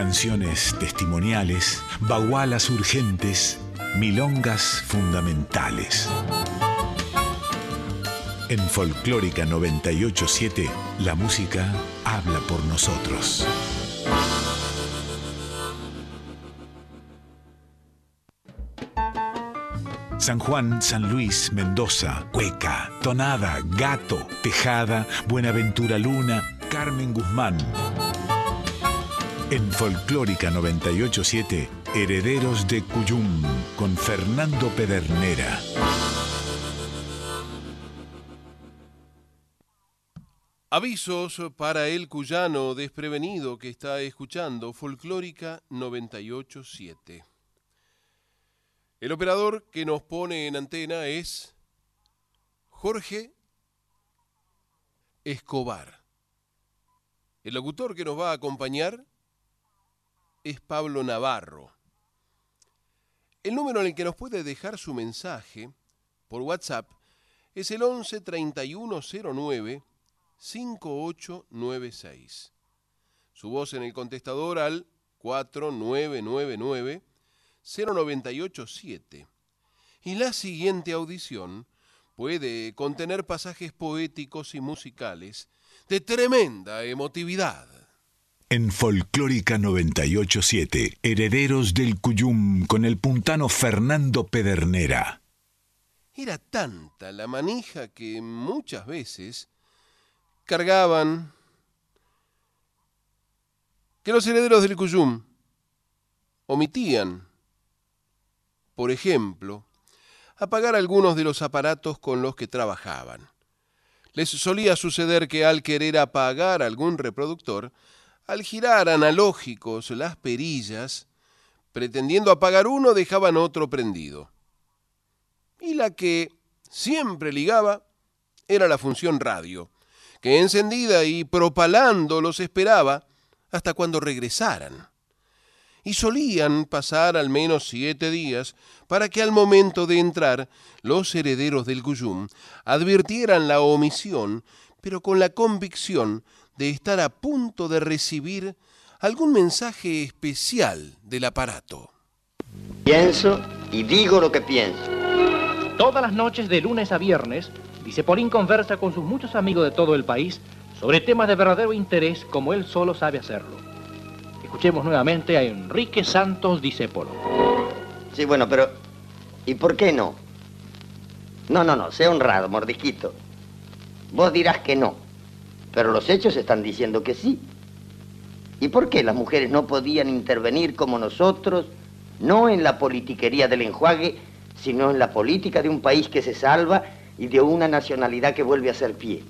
Canciones testimoniales, bagualas urgentes, milongas fundamentales. En Folclórica 987, la música habla por nosotros. San Juan, San Luis, Mendoza, Cueca, Tonada, Gato, Tejada, Buenaventura Luna, Carmen Guzmán. En Folclórica 987, Herederos de Cuyum, con Fernando Pedernera. Avisos para el cuyano desprevenido que está escuchando Folclórica 987. El operador que nos pone en antena es Jorge Escobar. El locutor que nos va a acompañar es Pablo Navarro. El número en el que nos puede dejar su mensaje por WhatsApp es el 11 3109 5896. Su voz en el contestador al 4999 0987. Y la siguiente audición puede contener pasajes poéticos y musicales de tremenda emotividad. En Folclórica 987, Herederos del Cuyum con el puntano Fernando Pedernera. Era tanta la manija que muchas veces cargaban que los herederos del Cuyum omitían por ejemplo, apagar algunos de los aparatos con los que trabajaban. Les solía suceder que al querer apagar algún reproductor, al girar analógicos las perillas, pretendiendo apagar uno, dejaban otro prendido. Y la que siempre ligaba era la función radio, que encendida y propalando los esperaba hasta cuando regresaran y solían pasar al menos siete días para que al momento de entrar los herederos del Cuyum advirtieran la omisión, pero con la convicción de estar a punto de recibir algún mensaje especial del aparato. Pienso y digo lo que pienso. Todas las noches de lunes a viernes, Dicepolín conversa con sus muchos amigos de todo el país sobre temas de verdadero interés como él solo sabe hacerlo. Escuchemos nuevamente a Enrique Santos Disépolo. Sí, bueno, pero ¿y por qué no? No, no, no, sea honrado, mordisquito. Vos dirás que no, pero los hechos están diciendo que sí. ¿Y por qué las mujeres no podían intervenir como nosotros, no en la politiquería del enjuague, sino en la política de un país que se salva y de una nacionalidad que vuelve a ser pie?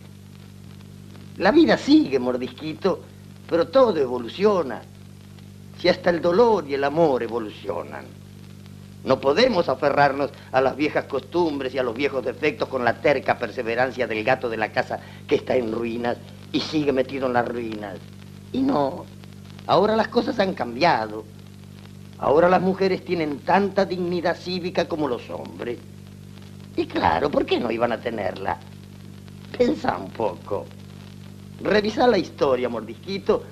La vida sigue, mordisquito, pero todo evoluciona si hasta el dolor y el amor evolucionan. No podemos aferrarnos a las viejas costumbres y a los viejos defectos con la terca perseverancia del gato de la casa que está en ruinas y sigue metido en las ruinas. Y no, ahora las cosas han cambiado. Ahora las mujeres tienen tanta dignidad cívica como los hombres. Y claro, ¿por qué no iban a tenerla? Pensa un poco. Revisa la historia, mordisquito,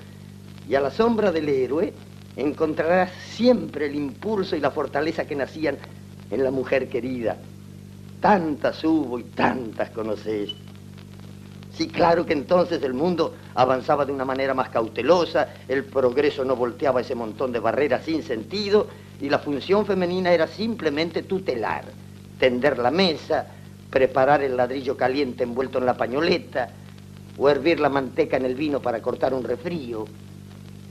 y a la sombra del héroe encontrarás siempre el impulso y la fortaleza que nacían en la mujer querida. Tantas hubo y tantas conoces. Sí, claro que entonces el mundo avanzaba de una manera más cautelosa, el progreso no volteaba ese montón de barreras sin sentido y la función femenina era simplemente tutelar, tender la mesa, preparar el ladrillo caliente envuelto en la pañoleta o hervir la manteca en el vino para cortar un refrío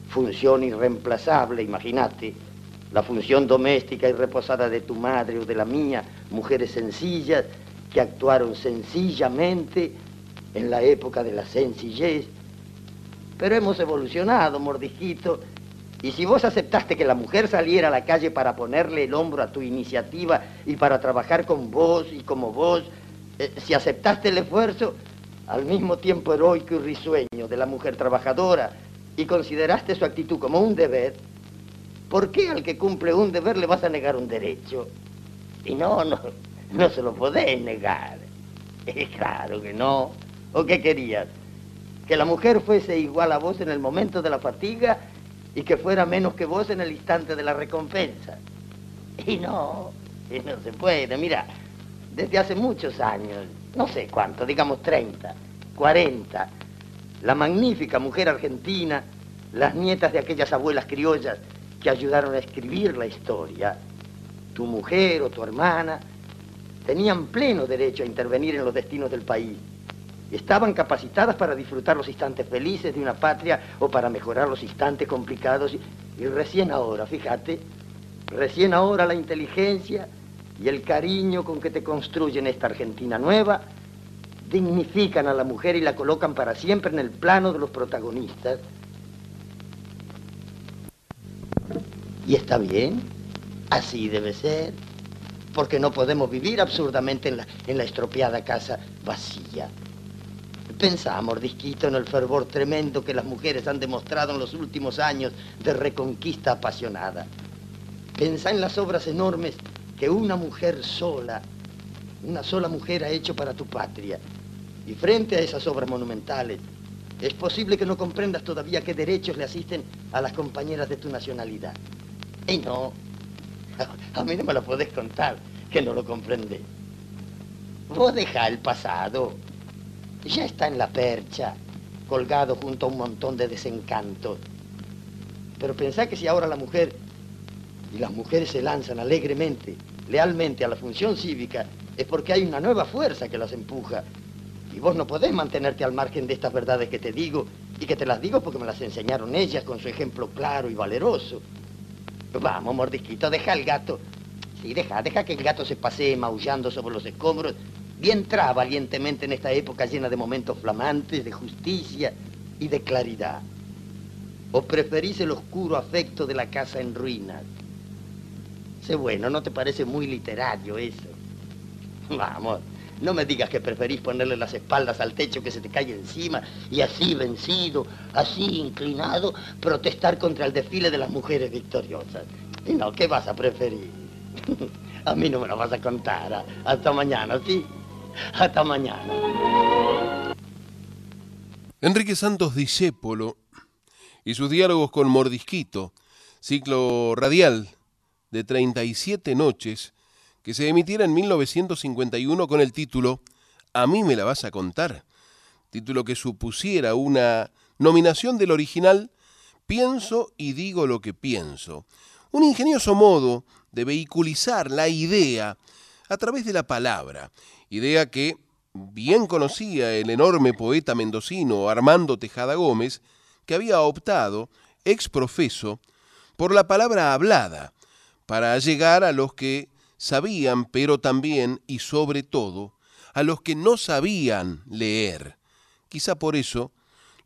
función irreemplazable, imagínate, la función doméstica y reposada de tu madre o de la mía, mujeres sencillas que actuaron sencillamente en la época de la sencillez. Pero hemos evolucionado, mordijito, y si vos aceptaste que la mujer saliera a la calle para ponerle el hombro a tu iniciativa y para trabajar con vos y como vos, eh, si aceptaste el esfuerzo, al mismo tiempo heroico y risueño de la mujer trabajadora, y consideraste su actitud como un deber, ¿por qué al que cumple un deber le vas a negar un derecho? Y no, no, no se lo podés negar. Es claro que no. ¿O qué querías? Que la mujer fuese igual a vos en el momento de la fatiga y que fuera menos que vos en el instante de la recompensa. Y no, y no se puede. Mira, desde hace muchos años, no sé cuánto, digamos 30, 40, la magnífica mujer argentina, las nietas de aquellas abuelas criollas que ayudaron a escribir la historia, tu mujer o tu hermana, tenían pleno derecho a intervenir en los destinos del país. Estaban capacitadas para disfrutar los instantes felices de una patria o para mejorar los instantes complicados. Y, recién ahora, fíjate, recién ahora la inteligencia y el cariño con que te construyen esta Argentina nueva dignifican a la mujer y la colocan para siempre en el plano de los protagonistas. Y está bien, así debe ser, porque no podemos vivir absurdamente en la, en la estropeada casa vacía. Pensá, mordisquito, en el fervor tremendo que las mujeres han demostrado en los últimos años de reconquista apasionada. Pensá en las obras enormes que una mujer sola, una sola mujer ha hecho para tu patria. Y frente a esas obras monumentales, es posible que no comprendas todavía qué derechos le asisten a las compañeras de tu nacionalidad. Y no, a mí no me lo podés contar, que no lo comprende. Vos deja el pasado, ya está en la percha, colgado junto a un montón de desencantos. Pero pensá que si ahora la mujer y las mujeres se lanzan alegremente, lealmente a la función cívica, es porque hay una nueva fuerza que las empuja. Y vos no podés mantenerte al margen de estas verdades que te digo, y que te las digo porque me las enseñaron ellas con su ejemplo claro y valeroso. Vamos, mordisquito, deja al gato. Sí, deja, deja que el gato se pasee maullando sobre los escombros y entra valientemente en esta época llena de momentos flamantes, de justicia y de claridad. ¿O preferís el oscuro afecto de la casa en ruinas? Sé bueno, ¿no te parece muy literario eso? Vamos, no me digas que preferís ponerle las espaldas al techo que se te cae encima y así vencido, así inclinado, protestar contra el desfile de las mujeres victoriosas. Y no, ¿qué vas a preferir? A mí no me lo vas a contar. Hasta mañana, ¿sí? Hasta mañana. Enrique Santos Discépolo y sus diálogos con Mordisquito, ciclo radial de 37 noches, que se emitiera en 1951 con el título A mí me la vas a contar, título que supusiera una nominación del original Pienso y digo lo que pienso, un ingenioso modo de vehiculizar la idea a través de la palabra, idea que bien conocía el enorme poeta mendocino Armando Tejada Gómez, que había optado, ex profeso, por la palabra hablada, para llegar a los que sabían, pero también y sobre todo, a los que no sabían leer. Quizá por eso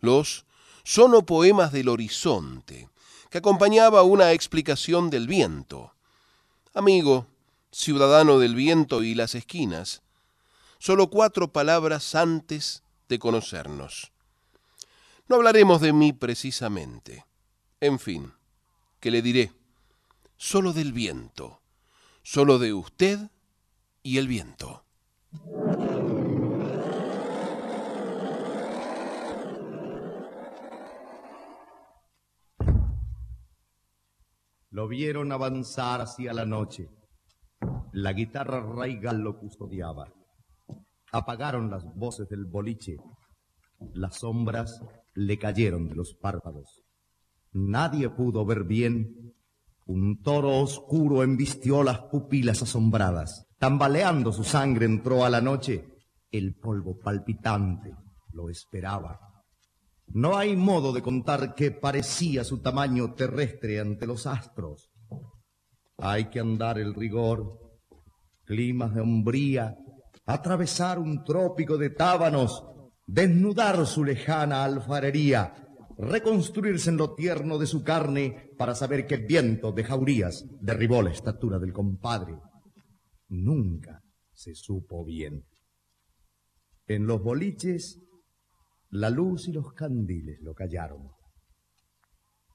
los sonopoemas del horizonte, que acompañaba una explicación del viento. Amigo, ciudadano del viento y las esquinas, solo cuatro palabras antes de conocernos. No hablaremos de mí precisamente. En fin, ¿qué le diré? Solo del viento, solo de usted y el viento. Lo vieron avanzar hacia la noche. La guitarra raigal lo custodiaba. Apagaron las voces del boliche. Las sombras le cayeron de los párpados. Nadie pudo ver bien. Un toro oscuro embistió las pupilas asombradas. Tambaleando su sangre entró a la noche. El polvo palpitante lo esperaba. No hay modo de contar qué parecía su tamaño terrestre ante los astros. Hay que andar el rigor, climas de hombría, atravesar un trópico de tábanos, desnudar su lejana alfarería, reconstruirse en lo tierno de su carne para saber qué viento de jaurías derribó la estatura del compadre. Nunca se supo bien. En los boliches, la luz y los candiles lo callaron.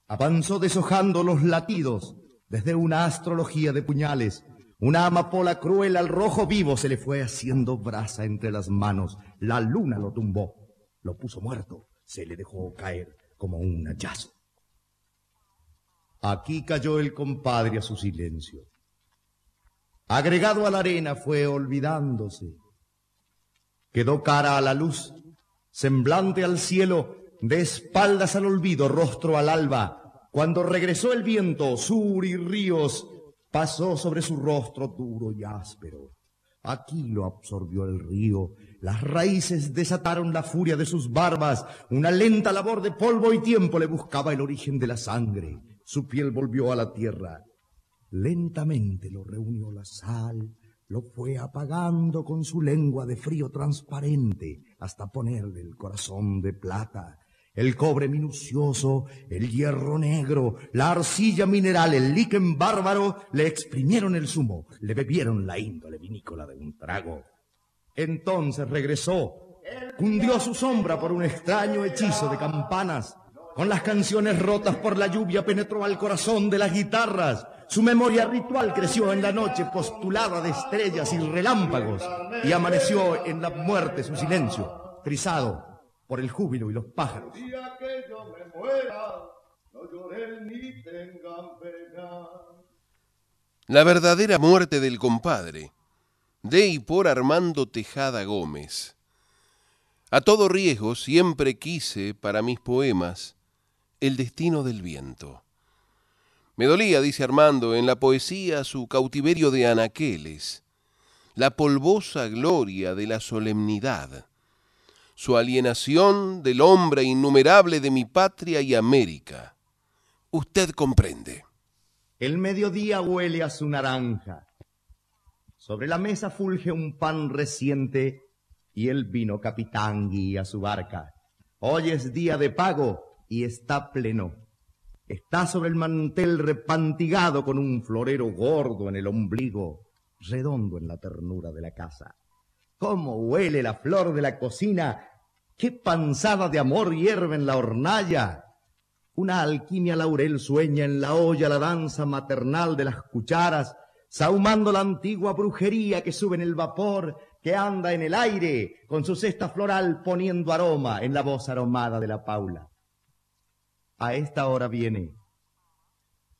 Avanzó deshojando los latidos desde una astrología de puñales una amapola cruel al rojo vivo se le fue haciendo brasa entre las manos. La luna lo tumbó, lo puso muerto, se le dejó caer como un hachazo. Aquí cayó el compadre a su silencio. Agregado a la arena fue olvidándose. Quedó cara a la luz, semblante al cielo, de espaldas al olvido, rostro al alba. Cuando regresó el viento, sur y ríos, pasó sobre su rostro duro y áspero. Aquí lo absorbió el río, las raíces desataron la furia de sus barbas, una lenta labor de polvo y tiempo le buscaba el origen de la sangre. Su piel volvió a la tierra. Lentamente lo reunió la sal, lo fue apagando con su lengua de frío transparente hasta ponerle el corazón de plata el cobre minucioso, el hierro negro, la arcilla mineral, el líquen bárbaro, le exprimieron el zumo, le bebieron la índole vinícola de un trago. Entonces regresó, cundió su sombra por un extraño hechizo de campanas, con las canciones rotas por la lluvia penetró al corazón de las guitarras, su memoria ritual creció en la noche postulada de estrellas y relámpagos, y amaneció en la muerte su silencio, trizado por el júbilo y los pájaros. La verdadera muerte del compadre, de y por Armando Tejada Gómez. A todo riesgo siempre quise para mis poemas el destino del viento. Me dolía, dice Armando, en la poesía su cautiverio de anaqueles, la polvosa gloria de la solemnidad su alienación del hombre innumerable de mi patria y América. Usted comprende. El mediodía huele a su naranja. Sobre la mesa fulge un pan reciente y el vino capitán guía su barca. Hoy es día de pago y está pleno. Está sobre el mantel repantigado con un florero gordo en el ombligo, redondo en la ternura de la casa. ¿Cómo huele la flor de la cocina qué panzada de amor hierve en la hornalla. Una alquimia laurel sueña en la olla la danza maternal de las cucharas, sahumando la antigua brujería que sube en el vapor, que anda en el aire, con su cesta floral poniendo aroma en la voz aromada de la Paula. A esta hora viene.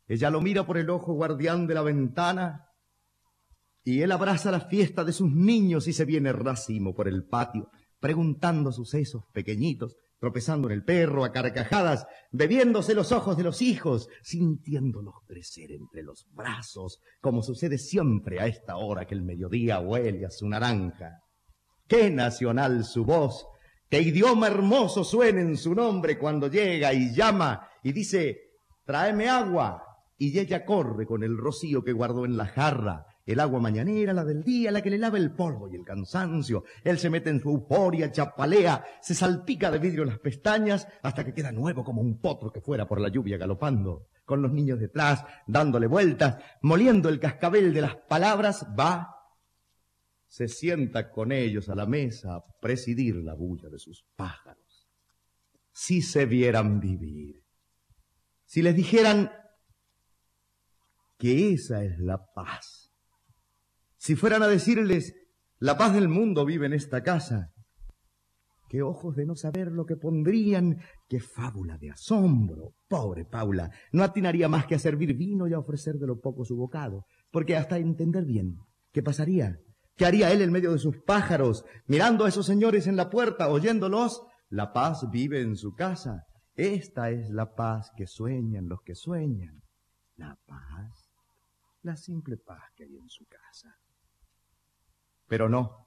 Ella lo mira por el ojo guardián de la ventana y él abraza la fiesta de sus niños y se viene racimo por el patio preguntando sucesos pequeñitos, tropezando en el perro a carcajadas, bebiéndose los ojos de los hijos, sintiéndolos crecer entre los brazos, como sucede siempre a esta hora que el mediodía huele a su naranja. Qué nacional su voz, qué idioma hermoso suena en su nombre cuando llega y llama y dice, tráeme agua. Y ella corre con el rocío que guardó en la jarra, el agua mañanera, la del día, la que le lava el polvo y el cansancio. Él se mete en su euforia, chapalea, se salpica de vidrio las pestañas hasta que queda nuevo como un potro que fuera por la lluvia galopando. Con los niños detrás, dándole vueltas, moliendo el cascabel de las palabras, va, se sienta con ellos a la mesa a presidir la bulla de sus pájaros. Si se vieran vivir, si les dijeran que esa es la paz si fueran a decirles, la paz del mundo vive en esta casa, qué ojos de no saber lo que pondrían, qué fábula de asombro. Pobre Paula, no atinaría más que a servir vino y a ofrecer de lo poco su bocado, porque hasta entender bien, ¿qué pasaría? ¿Qué haría él en medio de sus pájaros, mirando a esos señores en la puerta, oyéndolos? La paz vive en su casa. Esta es la paz que sueñan los que sueñan. La paz, la simple paz que hay en su casa. Pero no,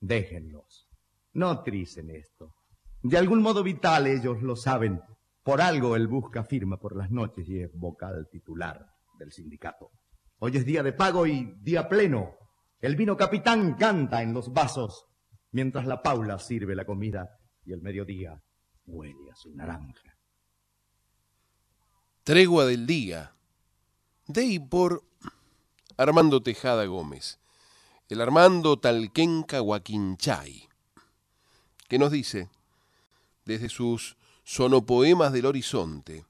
déjenlos. No tricen esto. De algún modo vital ellos lo saben. Por algo él busca firma por las noches y es vocal titular del sindicato. Hoy es día de pago y día pleno. El vino capitán canta en los vasos, mientras la Paula sirve la comida y el mediodía huele a su naranja. Tregua del día. De y por Armando Tejada Gómez el Armando Talquenca Huaquinchay, que nos dice, desde sus sonopoemas del horizonte,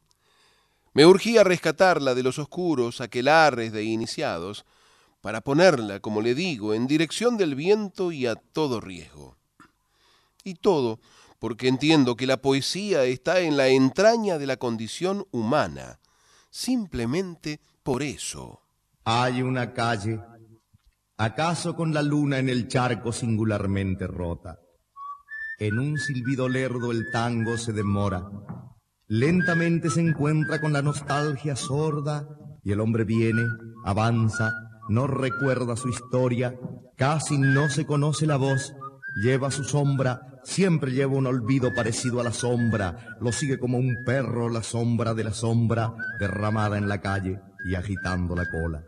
me urgía rescatarla de los oscuros aquelarres de iniciados, para ponerla, como le digo, en dirección del viento y a todo riesgo. Y todo porque entiendo que la poesía está en la entraña de la condición humana, simplemente por eso. Hay una calle, acaso con la luna en el charco singularmente rota. En un silbido lerdo el tango se demora. Lentamente se encuentra con la nostalgia sorda y el hombre viene, avanza, no recuerda su historia, casi no se conoce la voz, lleva su sombra, siempre lleva un olvido parecido a la sombra, lo sigue como un perro la sombra de la sombra derramada en la calle y agitando la cola.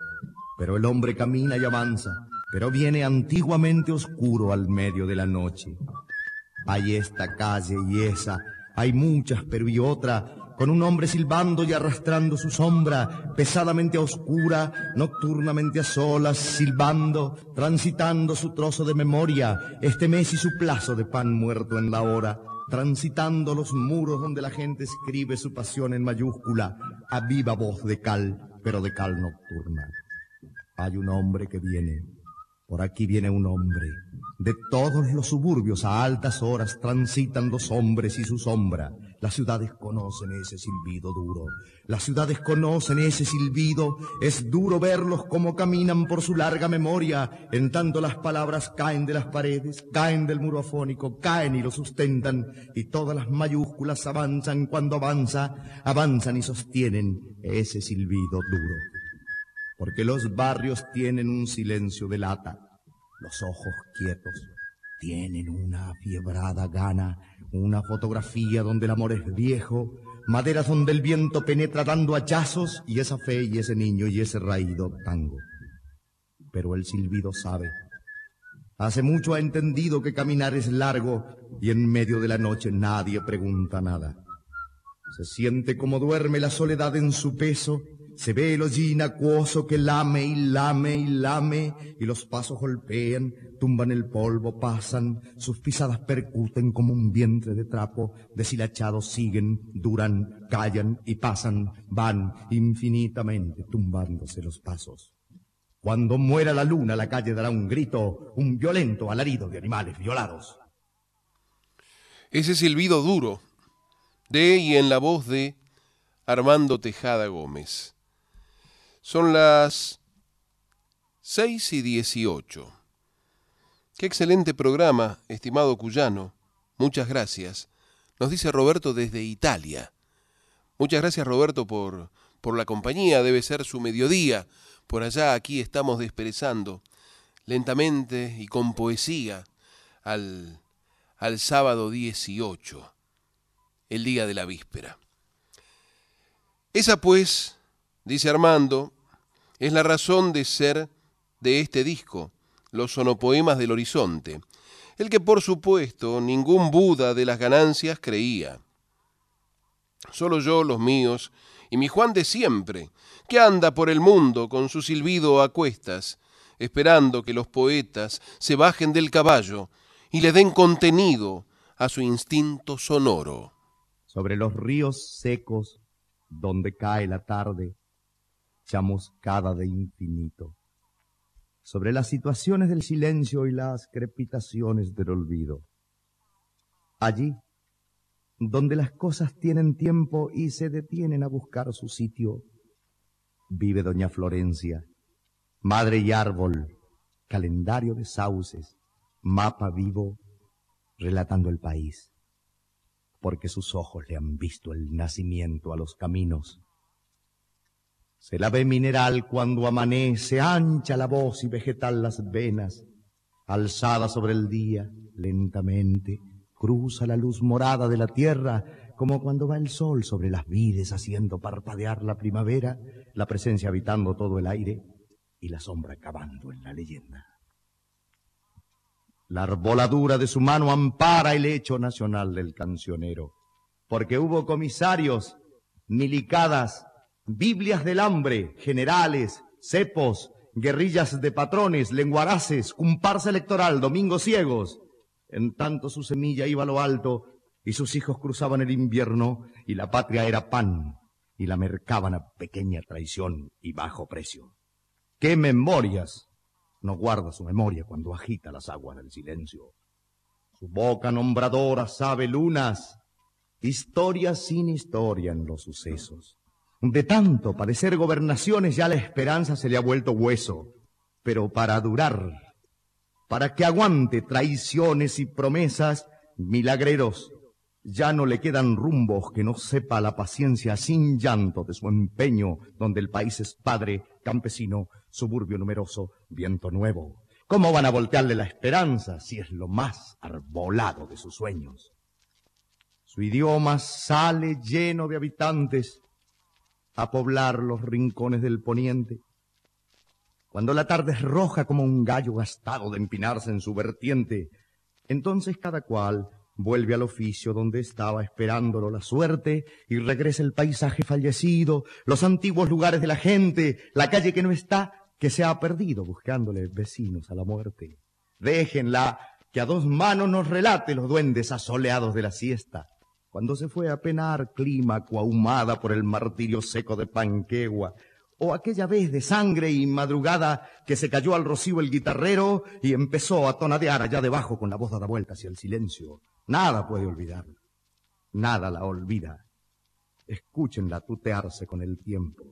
Pero el hombre camina y avanza, pero viene antiguamente oscuro al medio de la noche. Hay esta calle y esa, hay muchas, pero y otra, con un hombre silbando y arrastrando su sombra, pesadamente a oscura, nocturnamente a solas, silbando, transitando su trozo de memoria, este mes y su plazo de pan muerto en la hora, transitando los muros donde la gente escribe su pasión en mayúscula, a viva voz de cal, pero de cal nocturna. Hay un hombre que viene, por aquí viene un hombre. De todos los suburbios a altas horas transitan dos hombres y su sombra. Las ciudades conocen ese silbido duro. Las ciudades conocen ese silbido. Es duro verlos como caminan por su larga memoria. En tanto las palabras caen de las paredes, caen del muro afónico, caen y lo sustentan. Y todas las mayúsculas avanzan cuando avanza, avanzan y sostienen ese silbido duro porque los barrios tienen un silencio de lata, los ojos quietos, tienen una afiebrada gana, una fotografía donde el amor es viejo, maderas donde el viento penetra dando hachazos y esa fe y ese niño y ese raído tango. Pero el silbido sabe. Hace mucho ha entendido que caminar es largo y en medio de la noche nadie pregunta nada. Se siente como duerme la soledad en su peso se ve el hollín acuoso que lame y lame y lame, y los pasos golpean, tumban el polvo, pasan, sus pisadas percuten como un vientre de trapo, deshilachados siguen, duran, callan y pasan, van infinitamente tumbándose los pasos. Cuando muera la luna, la calle dará un grito, un violento alarido de animales violados. Ese silbido duro, de y en la voz de Armando Tejada Gómez. Son las 6 y 18. Qué excelente programa, estimado Cuyano. Muchas gracias. Nos dice Roberto desde Italia. Muchas gracias Roberto por, por la compañía. Debe ser su mediodía. Por allá aquí estamos desperezando lentamente y con poesía al, al sábado 18, el día de la víspera. Esa pues dice Armando, es la razón de ser de este disco, los sonopoemas del horizonte, el que por supuesto ningún Buda de las ganancias creía. Solo yo, los míos, y mi Juan de siempre, que anda por el mundo con su silbido a cuestas, esperando que los poetas se bajen del caballo y le den contenido a su instinto sonoro. Sobre los ríos secos, donde cae la tarde, chamuscada de infinito, sobre las situaciones del silencio y las crepitaciones del olvido. Allí, donde las cosas tienen tiempo y se detienen a buscar su sitio, vive doña Florencia, madre y árbol, calendario de sauces, mapa vivo, relatando el país, porque sus ojos le han visto el nacimiento a los caminos se la ve mineral cuando amanece, ancha la voz y vegetal las venas, alzada sobre el día, lentamente, cruza la luz morada de la tierra, como cuando va el sol sobre las vides haciendo parpadear la primavera, la presencia habitando todo el aire y la sombra cavando en la leyenda. La arboladura de su mano ampara el hecho nacional del cancionero, porque hubo comisarios, milicadas, Biblias del hambre, generales, cepos, guerrillas de patrones, lenguaraces, comparsa electoral, domingos ciegos. En tanto su semilla iba a lo alto y sus hijos cruzaban el invierno y la patria era pan y la mercaban a pequeña traición y bajo precio. ¿Qué memorias? No guarda su memoria cuando agita las aguas del silencio. Su boca nombradora sabe lunas, historia sin historia en los sucesos De tanto padecer gobernaciones ya la esperanza se le ha vuelto hueso. Pero para durar, para que aguante traiciones y promesas, milagreros, ya no le quedan rumbos que no sepa la paciencia sin llanto de su empeño, donde el país es padre, campesino, suburbio numeroso, viento nuevo. ¿Cómo van a voltearle la esperanza si es lo más arbolado de sus sueños? Su idioma sale lleno de habitantes a poblar los rincones del poniente. Cuando la tarde es roja como un gallo gastado de empinarse en su vertiente, entonces cada cual vuelve al oficio donde estaba esperándolo la suerte y regresa el paisaje fallecido, los antiguos lugares de la gente, la calle que no está, que se ha perdido buscándole vecinos a la muerte. Déjenla que a dos manos nos relate los duendes asoleados de la siesta, cuando se fue a penar clima coahumada por el martirio seco de Panquegua, o aquella vez de sangre y madrugada que se cayó al rocío el guitarrero y empezó a tonadear allá debajo con la voz dada vuelta hacia el silencio. Nada puede olvidarla, nada la olvida. Escúchenla tutearse con el tiempo.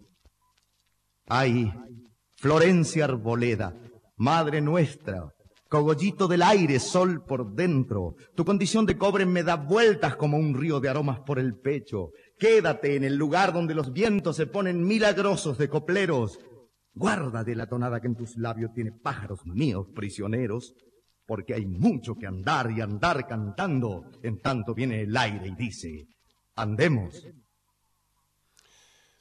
Ay, Florencia Arboleda, Madre nuestra, cogollito del aire, sol por dentro, tu condición de cobre me da vueltas como un río de aromas por el pecho. Quédate en el lugar donde los vientos se ponen milagrosos de copleros. Guarda de la tonada que en tus labios tiene pájaros míos prisioneros, porque hay mucho que andar y andar cantando. En tanto viene el aire y dice, andemos.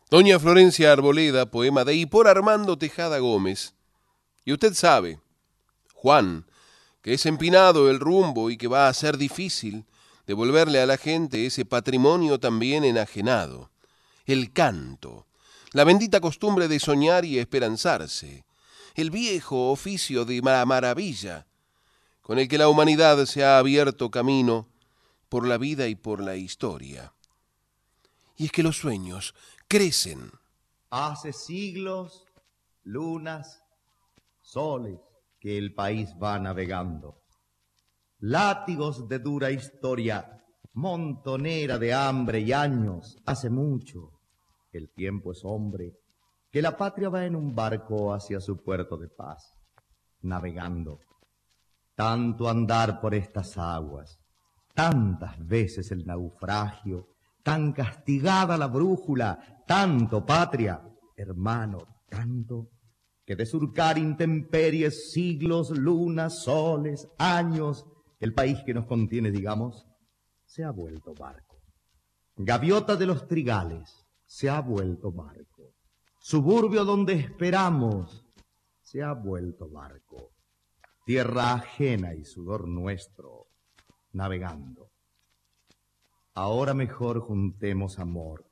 Doña Florencia Arboleda, poema de y por Armando Tejada Gómez. Y usted sabe, Juan, que es empinado el rumbo y que va a ser difícil devolverle a la gente ese patrimonio también enajenado, el canto, la bendita costumbre de soñar y esperanzarse, el viejo oficio de maravilla, con el que la humanidad se ha abierto camino por la vida y por la historia. Y es que los sueños crecen. Hace siglos, lunas, soles que el país va navegando. Látigos de dura historia, montonera de hambre y años, hace mucho. El tiempo es hombre, que la patria va en un barco hacia su puerto de paz, navegando. Tanto andar por estas aguas, tantas veces el naufragio, tan castigada la brújula, tanto, patria, hermano, tanto, que de surcar intemperies, siglos, lunas, soles, años, el país que nos contiene, digamos, se ha vuelto barco. Gaviota de los trigales, se ha vuelto barco. Suburbio donde esperamos, se ha vuelto barco. Tierra ajena y sudor nuestro, navegando. Ahora mejor juntemos amor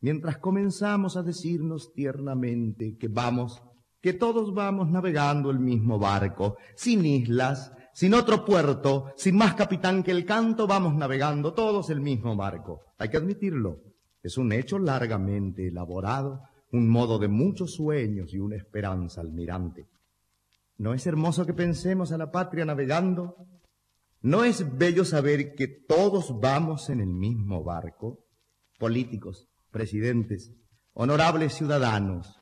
mientras comenzamos a decirnos tiernamente que vamos, que todos vamos navegando el mismo barco, sin islas, sin otro puerto, sin más capitán que el canto, vamos navegando todos el mismo barco. Hay que admitirlo, es un hecho largamente elaborado, un modo de muchos sueños y una esperanza almirante. ¿No es hermoso que pensemos a la patria navegando? ¿No es bello saber que todos vamos en el mismo barco? Políticos, presidentes, honorables ciudadanos,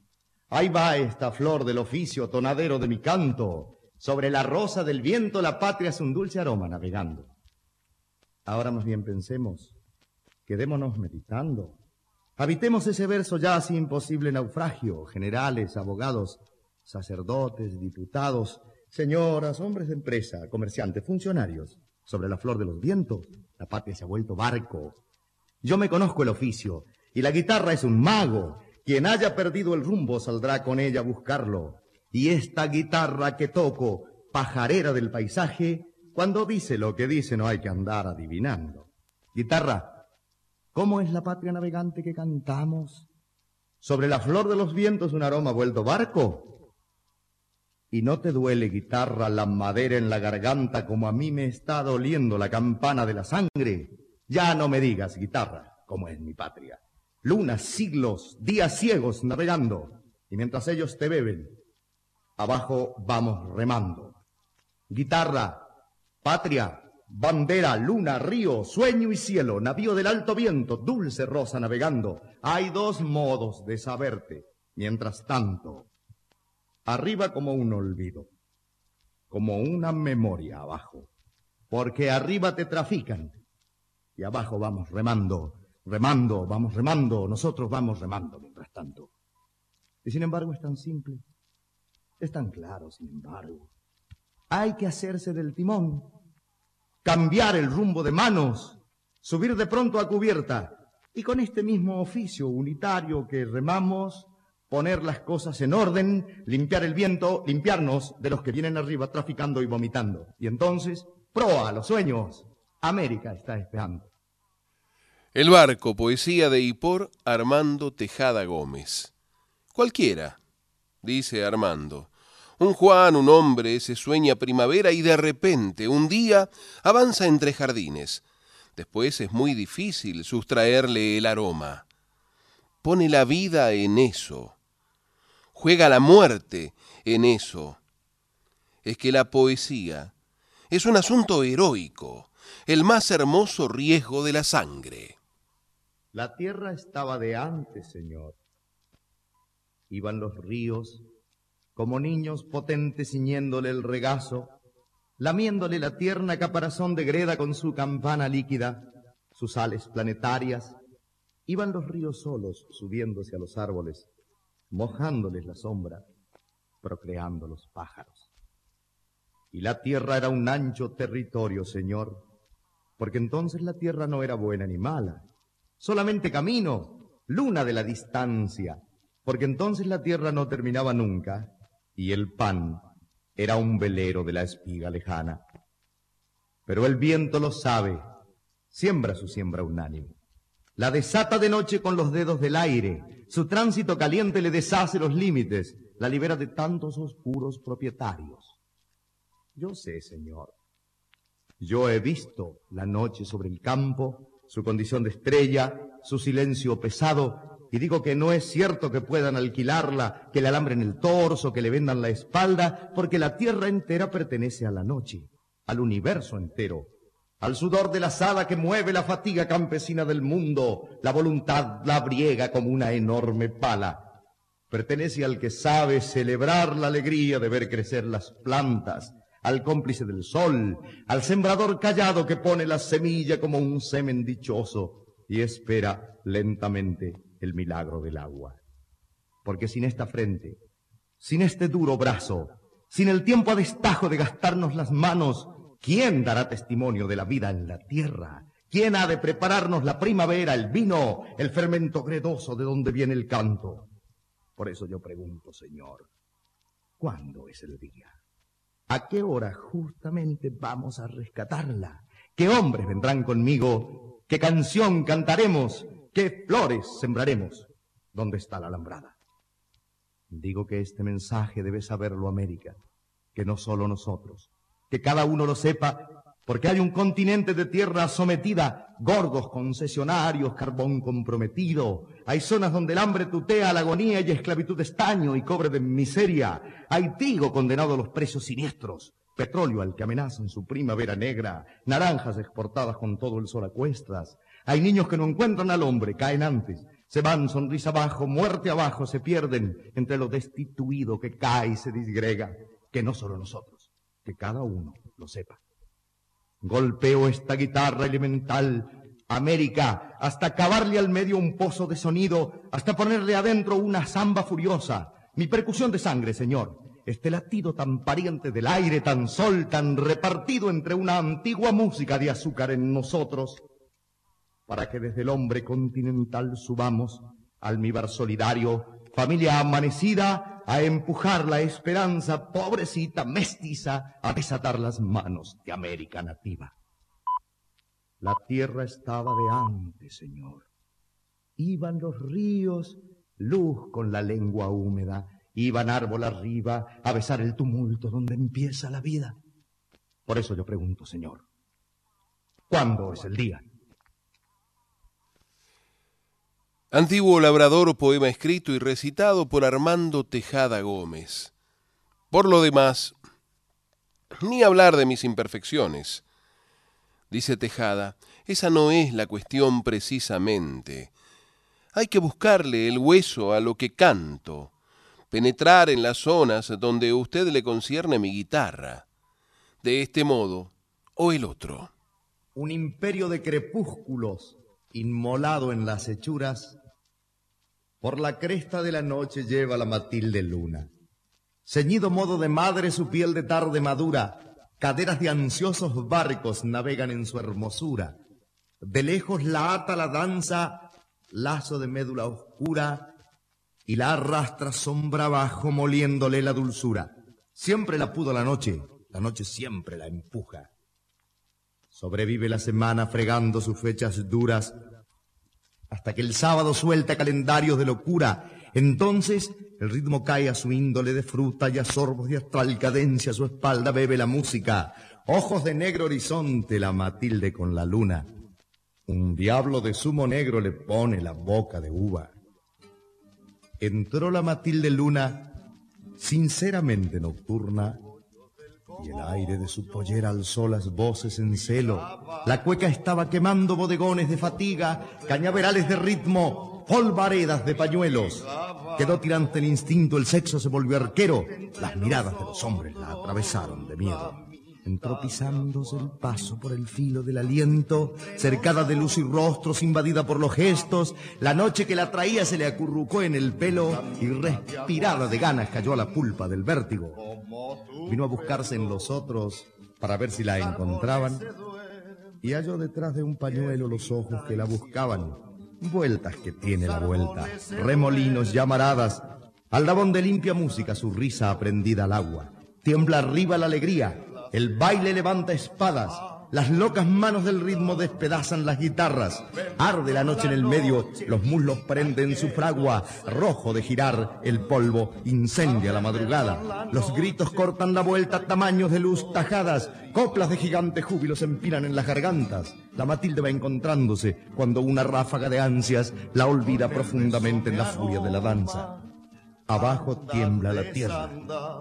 ahí va esta flor del oficio tonadero de mi canto, sobre la rosa del viento la patria es un dulce aroma navegando. Ahora más bien pensemos, quedémonos meditando, habitemos ese verso ya así imposible naufragio, generales, abogados, sacerdotes, diputados, señoras, hombres de empresa, comerciantes, funcionarios, sobre la flor de los vientos, la patria se ha vuelto barco. Yo me conozco el oficio, y la guitarra es un mago. Quien haya perdido el rumbo saldrá con ella a buscarlo. Y esta guitarra que toco, pajarera del paisaje, cuando dice lo que dice no hay que andar adivinando. Guitarra, ¿cómo es la patria navegante que cantamos? Sobre la flor de los vientos un aroma vuelto barco. Y no te duele, guitarra, la madera en la garganta como a mí me está doliendo la campana de la sangre. Ya no me digas, guitarra, cómo es mi patria lunas, siglos, días ciegos navegando, y mientras ellos te beben, abajo vamos remando. Guitarra, patria, bandera, luna, río, sueño y cielo, navío del alto viento, dulce rosa navegando. Hay dos modos de saberte. Mientras tanto, arriba como un olvido, como una memoria abajo, porque arriba te trafican y abajo vamos remando, remando, vamos remando, nosotros vamos remando mientras tanto. Y sin embargo es tan simple, es tan claro, sin embargo. Hay que hacerse del timón, cambiar el rumbo de manos, subir de pronto a cubierta y con este mismo oficio unitario que remamos, poner las cosas en orden, limpiar el viento, limpiarnos de los que vienen arriba traficando y vomitando. Y entonces, proa, los sueños. América está esperando. El barco, poesía de Hipor Armando Tejada Gómez. Cualquiera, dice Armando. Un Juan, un hombre, se sueña primavera y de repente, un día, avanza entre jardines. Después es muy difícil sustraerle el aroma. Pone la vida en eso. Juega la muerte en eso. Es que la poesía es un asunto heroico, el más hermoso riesgo de la sangre. La tierra estaba de antes, Señor. Iban los ríos como niños potentes ciñéndole el regazo, lamiéndole la tierna caparazón de greda con su campana líquida, sus ales planetarias. Iban los ríos solos subiéndose a los árboles, mojándoles la sombra, procreando los pájaros. Y la tierra era un ancho territorio, Señor, porque entonces la tierra no era buena ni mala, solamente camino, luna de la distancia, porque entonces la tierra no terminaba nunca, y el pan era un velero de la espiga lejana. Pero el viento lo sabe, siembra su siembra unánime. La desata de noche con los dedos del aire, su tránsito caliente le deshace los límites, la libera de tantos oscuros propietarios. Yo sé, Señor, yo he visto la noche sobre el campo, su condición de estrella, su silencio pesado, y digo que no es cierto que puedan alquilarla, que le alambren el torso, que le vendan la espalda, porque la tierra entera pertenece a la noche, al universo entero, al sudor de la asada que mueve la fatiga campesina del mundo, la voluntad la briega como una enorme pala. Pertenece al que sabe celebrar la alegría de ver crecer las plantas, al cómplice del sol, al sembrador callado que pone la semilla como un semen dichoso y espera lentamente el milagro del agua. Porque sin esta frente, sin este duro brazo, sin el tiempo a destajo de gastarnos las manos, ¿quién dará testimonio de la vida en la tierra? ¿Quién ha de prepararnos la primavera, el vino, el fermento gredoso de donde viene el canto? Por eso yo pregunto, Señor, ¿cuándo es el día? ¿A qué hora justamente vamos a rescatarla? ¿Qué hombres vendrán conmigo? ¿Qué canción cantaremos? ¿Qué flores sembraremos? ¿Dónde está la alambrada? Digo que este mensaje debe saberlo América, que no solo nosotros, que cada uno lo sepa, porque hay un continente de tierra sometida, gordos concesionarios, carbón comprometido, hay zonas donde el hambre tutea la agonía y esclavitud estaño y cobre de miseria, hay tigo condenado a los precios siniestros, petróleo al que amenazan su primavera negra, naranjas exportadas con todo el sol a cuestas, hay niños que no encuentran al hombre, caen antes, se van sonrisa abajo, muerte abajo, se pierden entre lo destituido que cae y se disgrega. Que no solo nosotros, que cada uno lo sepa. Golpeo esta guitarra elemental, América, hasta cavarle al medio un pozo de sonido, hasta ponerle adentro una samba furiosa. Mi percusión de sangre, señor, este latido tan pariente del aire, tan sol, tan repartido entre una antigua música de azúcar en nosotros, para que desde el hombre continental subamos, almíbar solidario, familia amanecida, a empujar la esperanza pobrecita, mestiza, a desatar las manos de América nativa. La tierra estaba de antes, Señor. Iban los ríos, luz con la lengua húmeda, iban árbol arriba a besar el tumulto donde empieza la vida. Por eso yo pregunto, Señor, ¿cuándo es el día? Antiguo labrador, poema escrito y recitado por Armando Tejada Gómez. Por lo demás, ni hablar de mis imperfecciones. Dice Tejada, esa no es la cuestión precisamente. Hay que buscarle el hueso a lo que canto, penetrar en las zonas donde usted le concierne mi guitarra. De este modo o el otro. Un imperio de crepúsculos inmolado en las hechuras, por la cresta de la noche lleva la Matilde luna. Ceñido modo de madre su piel de tarde madura, caderas de ansiosos barcos navegan en su hermosura. De lejos la ata la danza, lazo de médula oscura, y la arrastra sombra abajo moliéndole la dulzura. Siempre la pudo la noche, la noche siempre la empuja. Sobrevive la semana fregando sus fechas duras, hasta que el sábado suelta calendarios de locura. Entonces el ritmo cae a su índole de fruta y a sorbos de astral cadencia su espalda bebe la música. Ojos de negro horizonte la Matilde con la luna. Un diablo de zumo negro le pone la boca de uva. Entró la Matilde luna, sinceramente nocturna, y el aire de su pollera alzó las voces en celo. La cueca estaba quemando bodegones de fatiga, cañaverales de ritmo, polvaredas de pañuelos. Quedó tirante el instinto, el sexo se volvió arquero. Las miradas de los hombres la atravesaron de miedo. Entró pisándose el paso por el filo del aliento, cercada de luz y rostros, invadida por los gestos. La noche que la traía se le acurrucó en el pelo y respirada de ganas cayó a la pulpa del vértigo. Vino a buscarse en los otros para ver si la encontraban y halló detrás de un pañuelo los ojos que la buscaban. Vueltas que tiene la vuelta, remolinos, llamaradas, aldabón de limpia música, su risa aprendida al agua. Tiembla arriba la alegría, el baile levanta espadas, las locas manos del ritmo despedazan las guitarras. Arde la noche en el medio, los muslos prenden su fragua. Rojo de girar, el polvo incendia la madrugada. Los gritos cortan la vuelta, tamaños de luz tajadas. Coplas de gigante júbilo se empinan en las gargantas. La Matilde va encontrándose cuando una ráfaga de ansias la olvida profundamente en la furia de la danza. Abajo tiembla la tierra,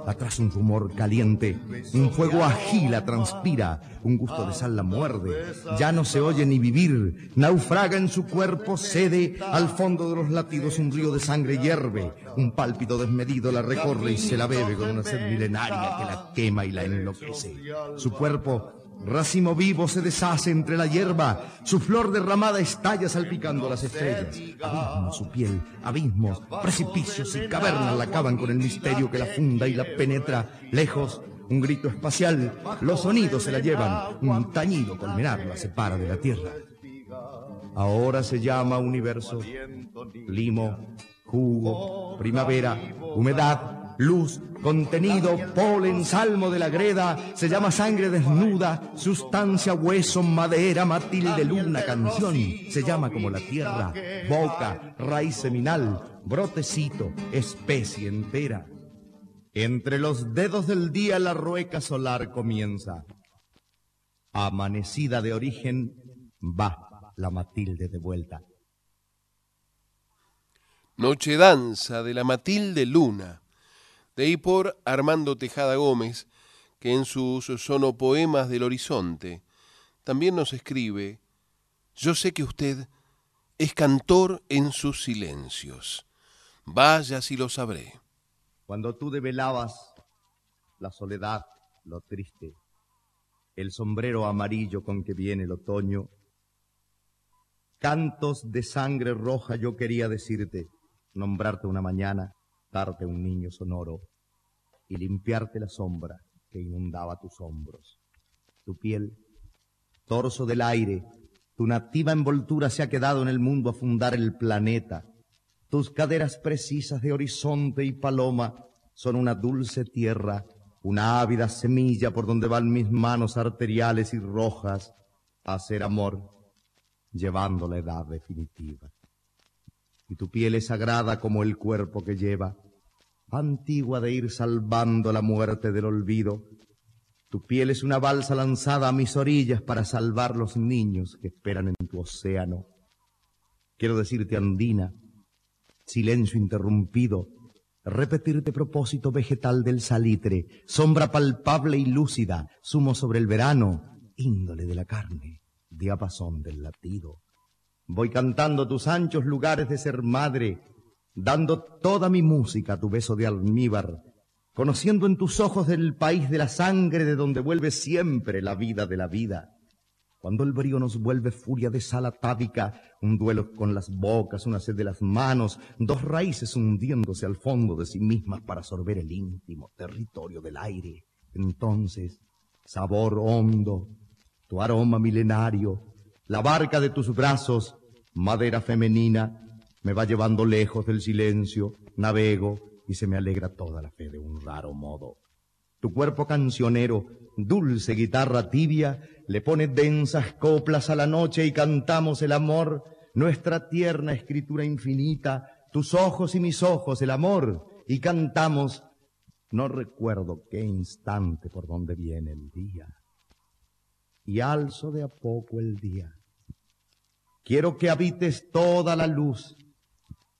atrás un rumor caliente, un fuego agila transpira, un gusto de sal la muerde, ya no se oye ni vivir, naufraga en su cuerpo, cede, al fondo de los latidos un río de sangre hierve, un pálpito desmedido la recorre y se la bebe con una sed milenaria que la quema y la enloquece. Su cuerpo Racimo vivo se deshace entre la hierba, su flor derramada estalla salpicando las estrellas. Abismos su piel, abismos, precipicios y cavernas la acaban con el misterio que la funda y la penetra. Lejos, un grito espacial, los sonidos se la llevan, un tañido colmenar la separa de la tierra. Ahora se llama universo, limo, jugo, primavera, humedad, luz, contenido, polen, salmo de la greda, se llama sangre desnuda, sustancia, hueso, madera, matilde, luna, canción, se llama como la tierra, boca, raíz seminal, brotecito, especie entera. Entre los dedos del día la rueca solar comienza. Amanecida de origen, va la Matilde de vuelta. Noche danza de la Matilde Luna de ahí por Armando Tejada Gómez, que en sus sonopoemas del horizonte también nos escribe, yo sé que usted es cantor en sus silencios, vaya si lo sabré. Cuando tú develabas la soledad, lo triste, el sombrero amarillo con que viene el otoño, cantos de sangre roja yo quería decirte, nombrarte una mañana, darte un niño sonoro y limpiarte la sombra que inundaba tus hombros. Tu piel, torso del aire, tu nativa envoltura se ha quedado en el mundo a fundar el planeta. Tus caderas precisas de horizonte y paloma son una dulce tierra, una ávida semilla por donde van mis manos arteriales y rojas a hacer amor, llevando la edad definitiva. Y tu piel es sagrada como el cuerpo que lleva, antigua de ir salvando la muerte del olvido. Tu piel es una balsa lanzada a mis orillas para salvar los niños que esperan en tu océano. Quiero decirte, Andina, silencio interrumpido, repetirte propósito vegetal del salitre, sombra palpable y lúcida, sumo sobre el verano, índole de la carne, diapasón del latido. Voy cantando tus anchos lugares de ser madre, dando toda mi música a tu beso de almíbar, conociendo en tus ojos del país de la sangre de donde vuelve siempre la vida de la vida. Cuando el brío nos vuelve furia de sal atávica, un duelo con las bocas, una sed de las manos, dos raíces hundiéndose al fondo de sí mismas para sorber el íntimo territorio del aire. Entonces, sabor hondo, tu aroma milenario, la barca de tus brazos, madera femenina, me va llevando lejos del silencio, navego y se me alegra toda la fe de un raro modo. Tu cuerpo cancionero, dulce guitarra tibia, le pone densas coplas a la noche y cantamos el amor, nuestra tierna escritura infinita, tus ojos y mis ojos, el amor, y cantamos, no recuerdo qué instante por donde viene el día. Y alzo de a poco el día. Quiero que habites toda la luz,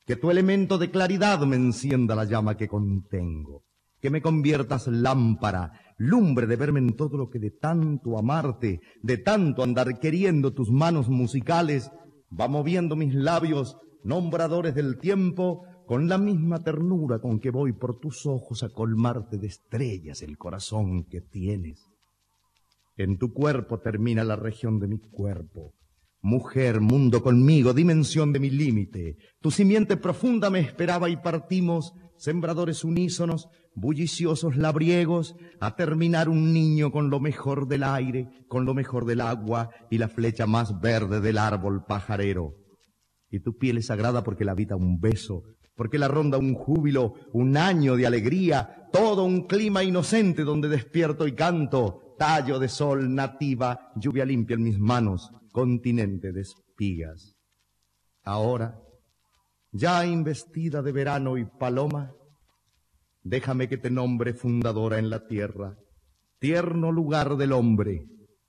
que tu elemento de claridad me encienda la llama que contengo, que me conviertas lámpara, lumbre de verme en todo lo que de tanto amarte, de tanto andar queriendo tus manos musicales, va moviendo mis labios, nombradores del tiempo, con la misma ternura con que voy por tus ojos a colmarte de estrellas el corazón que tienes. En tu cuerpo termina la región de mi cuerpo, Mujer, mundo conmigo, dimensión de mi límite. Tu simiente profunda me esperaba y partimos, sembradores unísonos, bulliciosos labriegos, a terminar un niño con lo mejor del aire, con lo mejor del agua y la flecha más verde del árbol pajarero. Y tu piel es sagrada porque la habita un beso, porque la ronda un júbilo, un año de alegría, todo un clima inocente donde despierto y canto, tallo de sol nativa, lluvia limpia en mis manos, continente de espigas. Ahora, ya investida de verano y paloma, déjame que te nombre fundadora en la tierra, tierno lugar del hombre,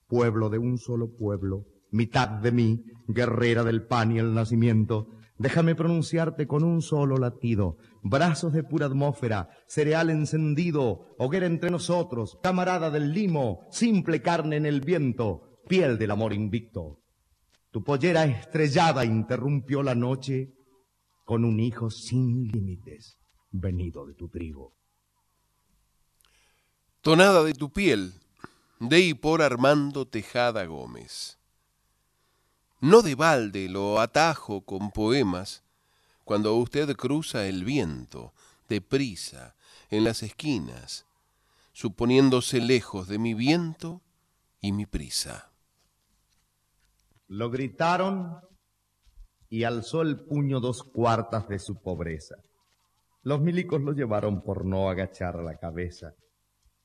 pueblo de un solo pueblo, mitad de mí, guerrera del pan y el nacimiento, déjame pronunciarte con un solo latido, brazos de pura atmósfera, cereal encendido, hoguera entre nosotros, camarada del limo, simple carne en el viento, piel del amor invicto. Tu pollera estrellada interrumpió la noche con un hijo sin límites venido de tu trigo. Tonada de tu piel, de y por Armando Tejada Gómez. No de balde lo atajo con poemas cuando usted cruza el viento, deprisa, en las esquinas, suponiéndose lejos de mi viento y mi prisa. Lo gritaron y alzó el puño dos cuartas de su pobreza. Los milicos lo llevaron por no agachar la cabeza.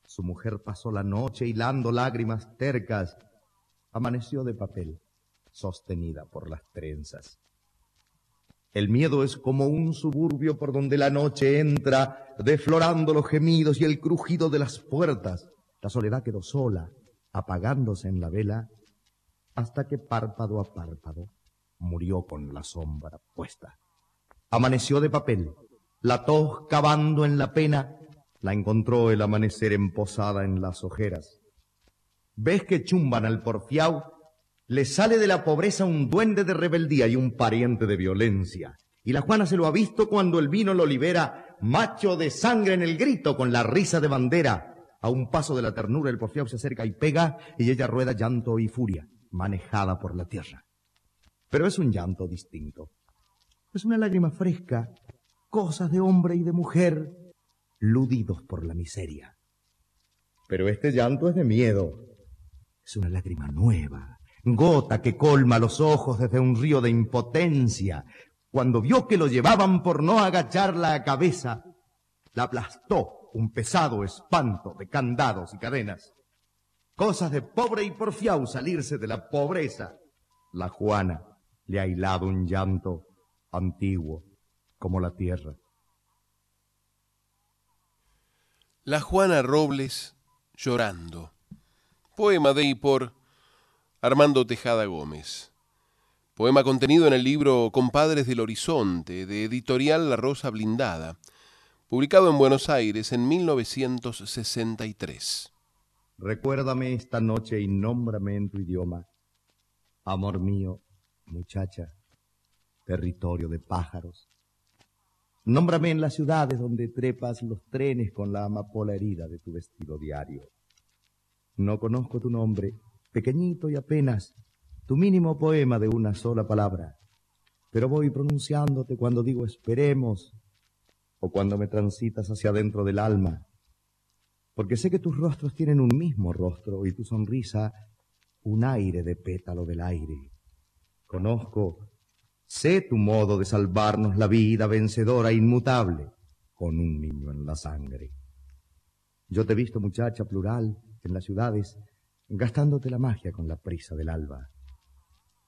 Su mujer pasó la noche hilando lágrimas tercas. Amaneció de papel, sostenida por las trenzas. El miedo es como un suburbio por donde la noche entra, deflorando los gemidos y el crujido de las puertas. La soledad quedó sola, apagándose en la vela hasta que párpado a párpado murió con la sombra puesta. Amaneció de papel, la tos cavando en la pena, la encontró el amanecer emposada en las ojeras. ¿Ves que chumban al porfiao? Le sale de la pobreza un duende de rebeldía y un pariente de violencia. Y la Juana se lo ha visto cuando el vino lo libera, macho de sangre en el grito con la risa de bandera. A un paso de la ternura el porfiao se acerca y pega y ella rueda llanto y furia manejada por la tierra. Pero es un llanto distinto. Es una lágrima fresca, cosas de hombre y de mujer, ludidos por la miseria. Pero este llanto es de miedo. Es una lágrima nueva, gota que colma los ojos desde un río de impotencia. Cuando vio que lo llevaban por no agachar la cabeza, la aplastó un pesado espanto de candados y cadenas. Cosas de pobre y porfiao salirse de la pobreza. La Juana le ha hilado un llanto antiguo como la tierra. La Juana Robles llorando. Poema de y por Armando Tejada Gómez. Poema contenido en el libro Compadres del Horizonte, de editorial La Rosa Blindada, publicado en Buenos Aires en 1963. Recuérdame esta noche y nómbrame en tu idioma. Amor mío, muchacha, territorio de pájaros. Nómbrame en las ciudades donde trepas los trenes con la amapola herida de tu vestido diario. No conozco tu nombre, pequeñito y apenas, tu mínimo poema de una sola palabra, pero voy pronunciándote cuando digo esperemos o cuando me transitas hacia adentro del alma, porque sé que tus rostros tienen un mismo rostro y tu sonrisa un aire de pétalo del aire. Conozco Sé tu modo de salvarnos la vida vencedora, inmutable, con un niño en la sangre. Yo te he visto, muchacha plural, en las ciudades, gastándote la magia con la prisa del alba.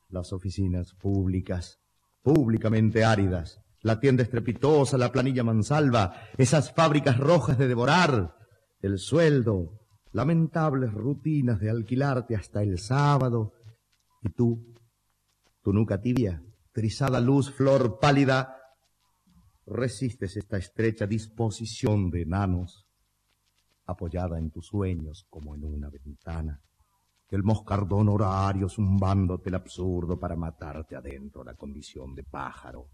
Las oficinas públicas, públicamente áridas, la tienda estrepitosa, la planilla mansalva, esas fábricas rojas de devorar, el sueldo, lamentables rutinas de alquilarte hasta el sábado, y tú, tu nuca tibia, trizada luz, flor pálida, resistes esta estrecha disposición de enanos, apoyada en tus sueños como en una ventana, el moscardón horario zumbándote el absurdo para matarte adentro la condición de pájaro.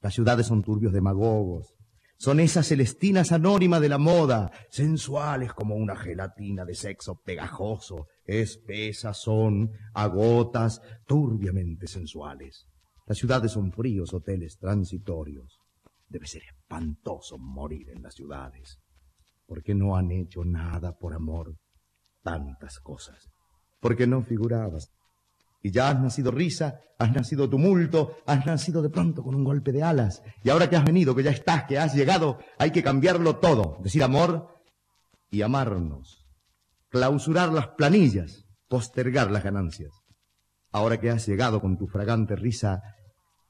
Las ciudades son turbios demagogos, son esas celestinas anónimas de la moda, sensuales como una gelatina de sexo pegajoso, espesas son, agotas, turbiamente sensuales. Las ciudades son fríos hoteles transitorios. Debe ser espantoso morir en las ciudades, porque no han hecho nada por amor, tantas cosas, porque no figurabas. Y ya has nacido risa, has nacido tumulto, has nacido de pronto con un golpe de alas. Y ahora que has venido, que ya estás, que has llegado, hay que cambiarlo todo, decir amor y amarnos, clausurar las planillas, postergar las ganancias. Ahora que has llegado con tu fragante risa,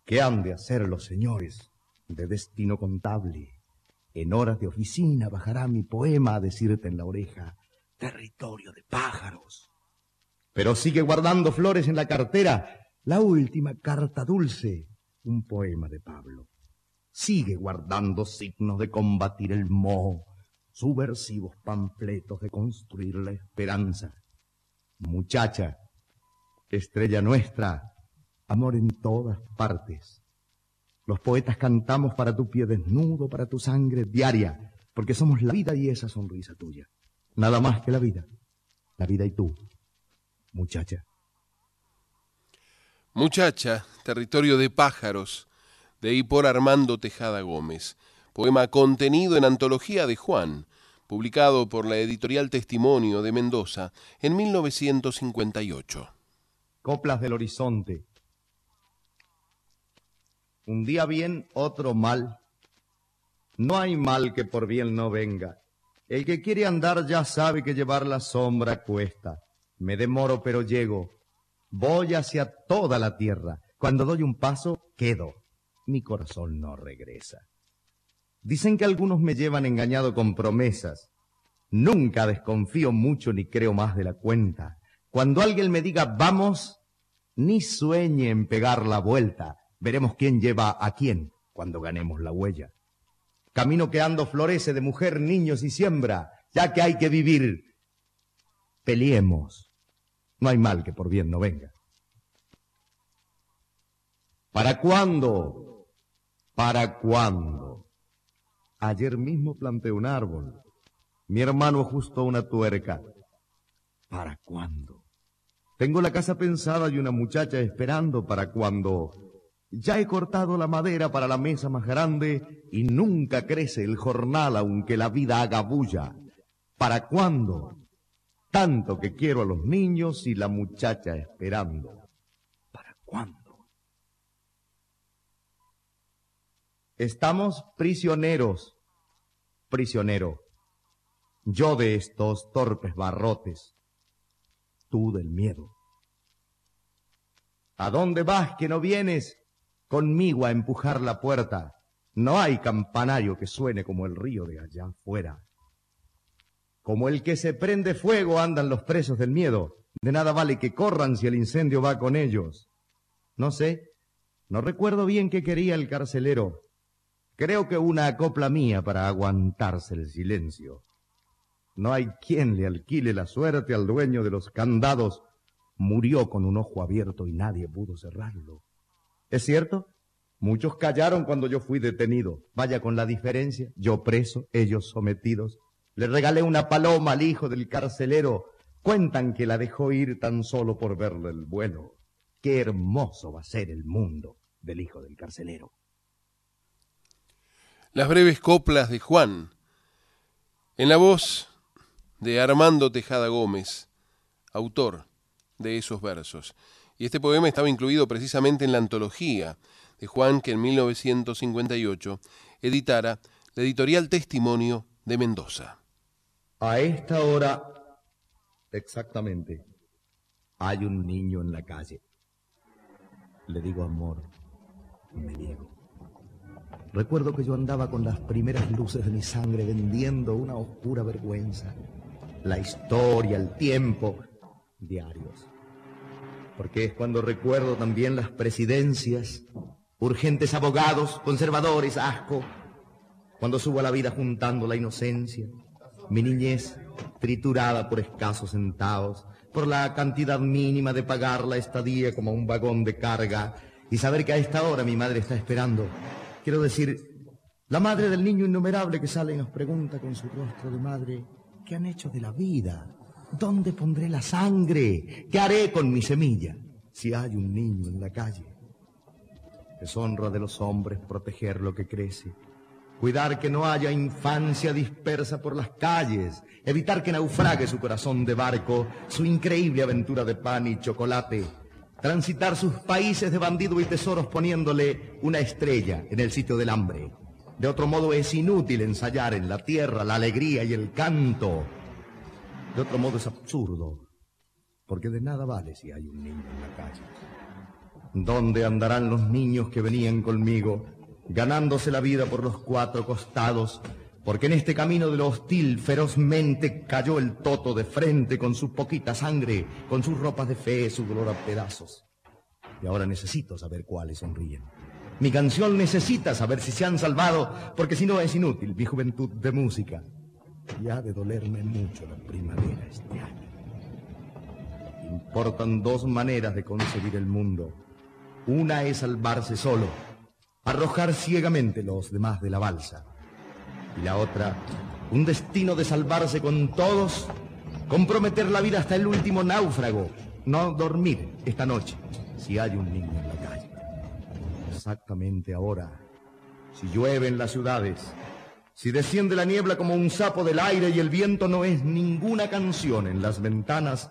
¿Qué han de hacer los señores de destino contable? En horas de oficina bajará mi poema a decirte en la oreja, territorio de pájaros. Pero sigue guardando flores en la cartera, la última carta dulce, un poema de Pablo. Sigue guardando signos de combatir el moho, subversivos panfletos de construir la esperanza. Muchacha, estrella nuestra, amor en todas partes. Los poetas cantamos para tu pie desnudo, para tu sangre diaria, porque somos la vida y esa sonrisa tuya. Nada más que la vida. La vida y tú, muchacha. Muchacha, territorio de pájaros, de y por Armando Tejada Gómez. Poema contenido en Antología de Juan, publicado por la editorial Testimonio de Mendoza en 1958. Coplas del Horizonte, un día bien, otro mal. No hay mal que por bien no venga. El que quiere andar ya sabe que llevar la sombra cuesta. Me demoro pero llego. Voy hacia toda la tierra. Cuando doy un paso, quedo. Mi corazón no regresa. Dicen que algunos me llevan engañado con promesas. Nunca desconfío mucho ni creo más de la cuenta. Cuando alguien me diga vamos, ni sueñe en pegar la vuelta. Veremos quién lleva a quién cuando ganemos la huella. Camino que ando florece de mujer, niños y siembra, ya que hay que vivir. Peleemos. No hay mal que por bien no venga. ¿Para cuándo? ¿Para cuándo? Ayer mismo planté un árbol. Mi hermano ajustó una tuerca. ¿Para cuándo? Tengo la casa pensada y una muchacha esperando para cuando ya he cortado la madera para la mesa más grande y nunca crece el jornal aunque la vida haga bulla. ¿Para cuándo? Tanto que quiero a los niños y la muchacha esperando. ¿Para cuándo? Estamos prisioneros, prisionero. Yo de estos torpes barrotes, tú del miedo. ¿A dónde vas que no vienes? conmigo a empujar la puerta. No hay campanario que suene como el río de allá afuera. Como el que se prende fuego andan los presos del miedo. De nada vale que corran si el incendio va con ellos. No sé, no recuerdo bien qué quería el carcelero. Creo que una acopla mía para aguantarse el silencio. No hay quien le alquile la suerte al dueño de los candados. Murió con un ojo abierto y nadie pudo cerrarlo. ¿Es cierto? Muchos callaron cuando yo fui detenido. Vaya con la diferencia. Yo preso, ellos sometidos. Le regalé una paloma al hijo del carcelero. Cuentan que la dejó ir tan solo por verle el vuelo. Qué hermoso va a ser el mundo del hijo del carcelero. Las breves coplas de Juan, en la voz de Armando Tejada Gómez, autor de esos versos. Y este poema estaba incluido precisamente en la antología de Juan que en 1958 editara la editorial Testimonio de Mendoza. A esta hora, exactamente, hay un niño en la calle. Le digo amor, me niego. Recuerdo que yo andaba con las primeras luces de mi sangre vendiendo una oscura vergüenza. La historia, el tiempo, diarios. Porque es cuando recuerdo también las presidencias, urgentes abogados, conservadores, asco. Cuando subo a la vida juntando la inocencia, mi niñez triturada por escasos centavos, por la cantidad mínima de pagar la estadía como un vagón de carga y saber que a esta hora mi madre está esperando. Quiero decir, la madre del niño innumerable que sale y nos pregunta con su rostro de madre, ¿qué han hecho de la vida? ¿Dónde pondré la sangre? ¿Qué haré con mi semilla si hay un niño en la calle? Es honra de los hombres proteger lo que crece cuidar que no haya infancia dispersa por las calles, evitar que naufrague su corazón de barco, su increíble aventura de pan y chocolate, transitar sus países de bandido y tesoros poniéndole una estrella en el sitio del hambre. De otro modo es inútil ensayar en la tierra la alegría y el canto. De otro modo es absurdo, porque de nada vale si hay un niño en la calle. ¿Dónde andarán los niños que venían conmigo? Ganándose la vida por los cuatro costados, porque en este camino de lo hostil ferozmente cayó el toto de frente con su poquita sangre, con sus ropas de fe, su dolor a pedazos. Y ahora necesito saber cuáles sonríen. Mi canción necesita saber si se han salvado, porque si no es inútil mi juventud de música. Y ha de dolerme mucho la primavera este año. Importan dos maneras de concebir el mundo. Una es salvarse solo arrojar ciegamente los demás de la balsa. Y la otra, un destino de salvarse con todos, comprometer la vida hasta el último náufrago, no dormir esta noche si hay un niño en la calle. Exactamente ahora, si llueve en las ciudades, si desciende la niebla como un sapo del aire y el viento no es ninguna canción en las ventanas,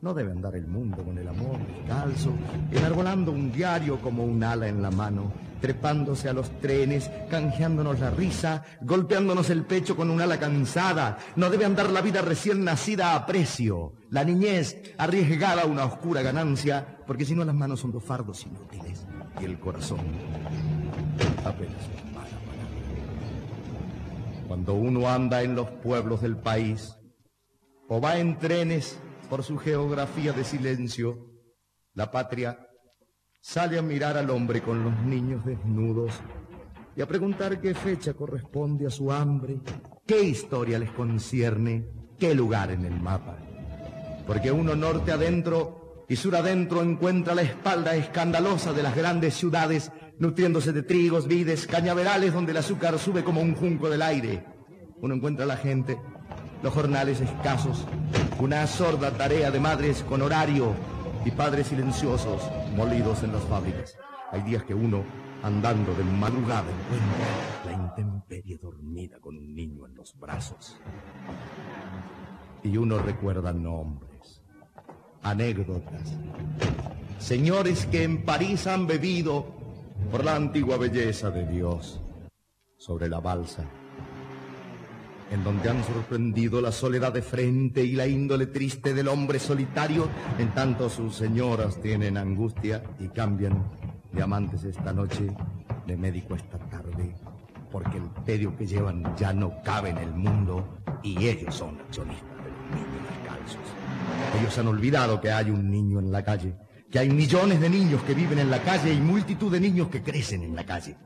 no debe andar el mundo con el amor descalzo, enarbolando un diario como un ala en la mano, trepándose a los trenes, canjeándonos la risa, golpeándonos el pecho con un ala cansada. No debe andar la vida recién nacida a precio, la niñez arriesgada a una oscura ganancia, porque si no las manos son dos fardos inútiles y el corazón apenas una mala Cuando uno anda en los pueblos del país o va en trenes por su geografía de silencio, la patria sale a mirar al hombre con los niños desnudos y a preguntar qué fecha corresponde a su hambre, qué historia les concierne, qué lugar en el mapa. Porque uno norte adentro y sur adentro encuentra la espalda escandalosa de las grandes ciudades, nutriéndose de trigos, vides, cañaverales donde el azúcar sube como un junco del aire. Uno encuentra a la gente, los jornales escasos, una sorda tarea de madres con horario y padres silenciosos molidos en las fábricas. Hay días que uno, andando de madrugada, encuentra la intemperie dormida con un niño en los brazos. Y uno recuerda nombres, anécdotas, señores que en París han bebido por la antigua belleza de Dios sobre la balsa en donde han sorprendido la soledad de frente y la índole triste del hombre solitario, en tanto sus señoras tienen angustia y cambian de amantes esta noche, de médico esta tarde, porque el tedio que llevan ya no cabe en el mundo y ellos son accionistas de los niños descalzos. Ellos han olvidado que hay un niño en la calle, que hay millones de niños que viven en la calle y multitud de niños que crecen en la calle.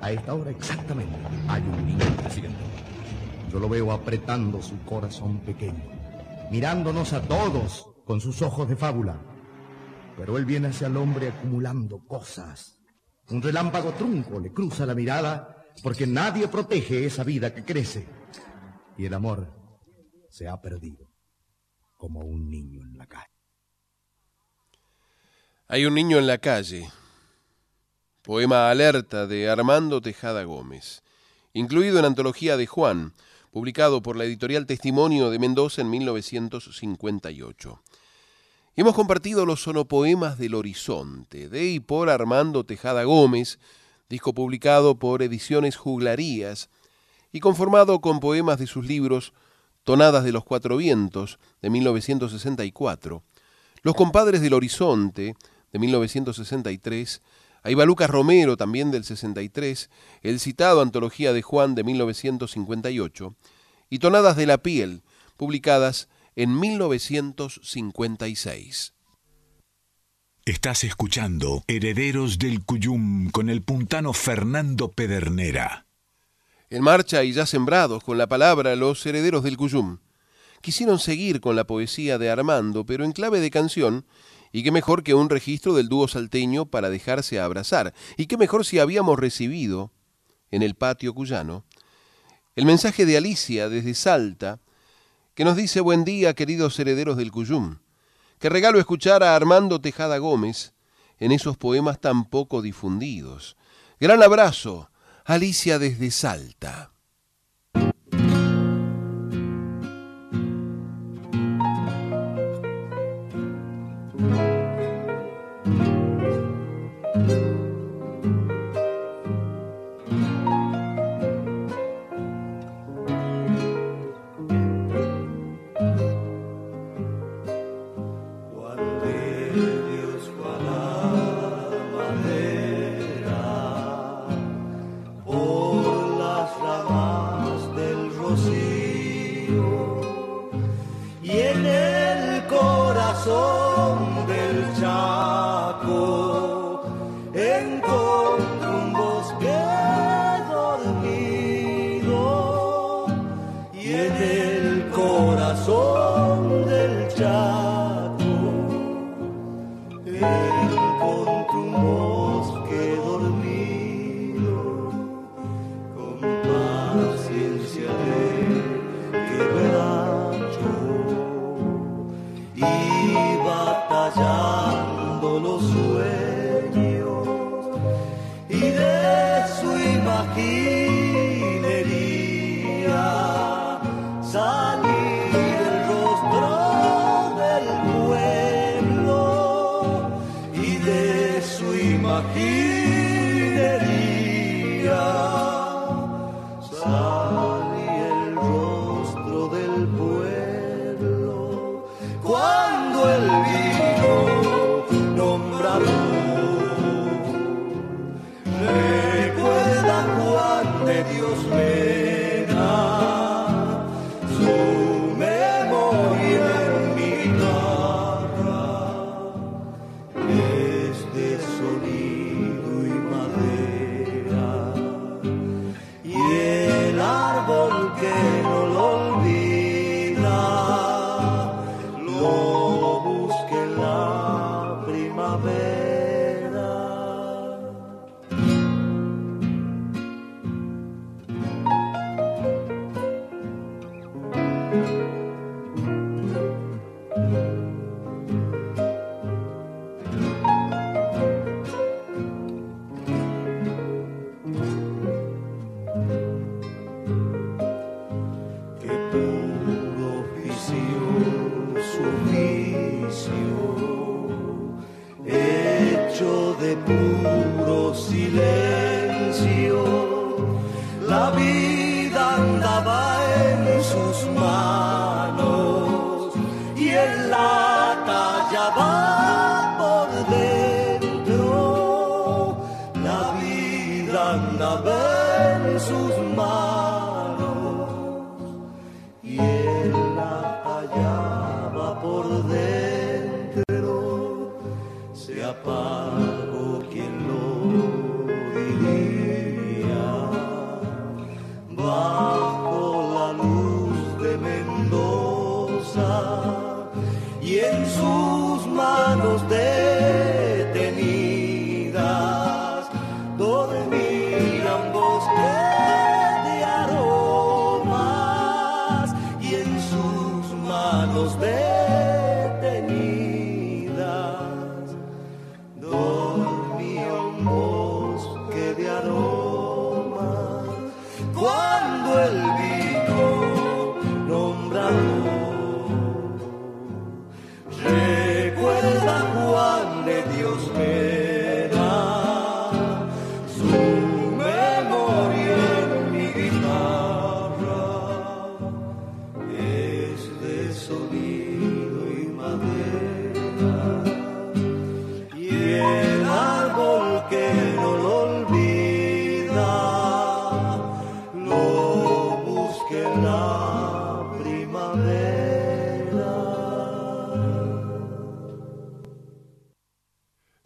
A esta hora exactamente hay un niño presidente. Yo lo veo apretando su corazón pequeño, mirándonos a todos con sus ojos de fábula. Pero él viene hacia el hombre acumulando cosas. Un relámpago trunco le cruza la mirada porque nadie protege esa vida que crece. Y el amor se ha perdido como un niño en la calle. Hay un niño en la calle. Poema Alerta de Armando Tejada Gómez, incluido en Antología de Juan, publicado por la editorial Testimonio de Mendoza en 1958. Hemos compartido los sonopoemas del Horizonte, de y por Armando Tejada Gómez, disco publicado por Ediciones Juglarías y conformado con poemas de sus libros Tonadas de los Cuatro Vientos, de 1964, Los Compadres del Horizonte, de 1963, Aiba Lucas Romero, también del 63, el citado Antología de Juan de 1958, y Tonadas de la Piel, publicadas en 1956. Estás escuchando Herederos del Cuyum con el puntano Fernando Pedernera. En marcha y ya sembrados con la palabra los herederos del Cuyum. Quisieron seguir con la poesía de Armando, pero en clave de canción, y qué mejor que un registro del dúo salteño para dejarse abrazar, y qué mejor si habíamos recibido, en el patio cuyano, el mensaje de Alicia desde Salta, que nos dice buen día, queridos herederos del Cuyum que regalo escuchar a Armando Tejada Gómez en esos poemas tan poco difundidos. Gran abrazo, Alicia desde Salta.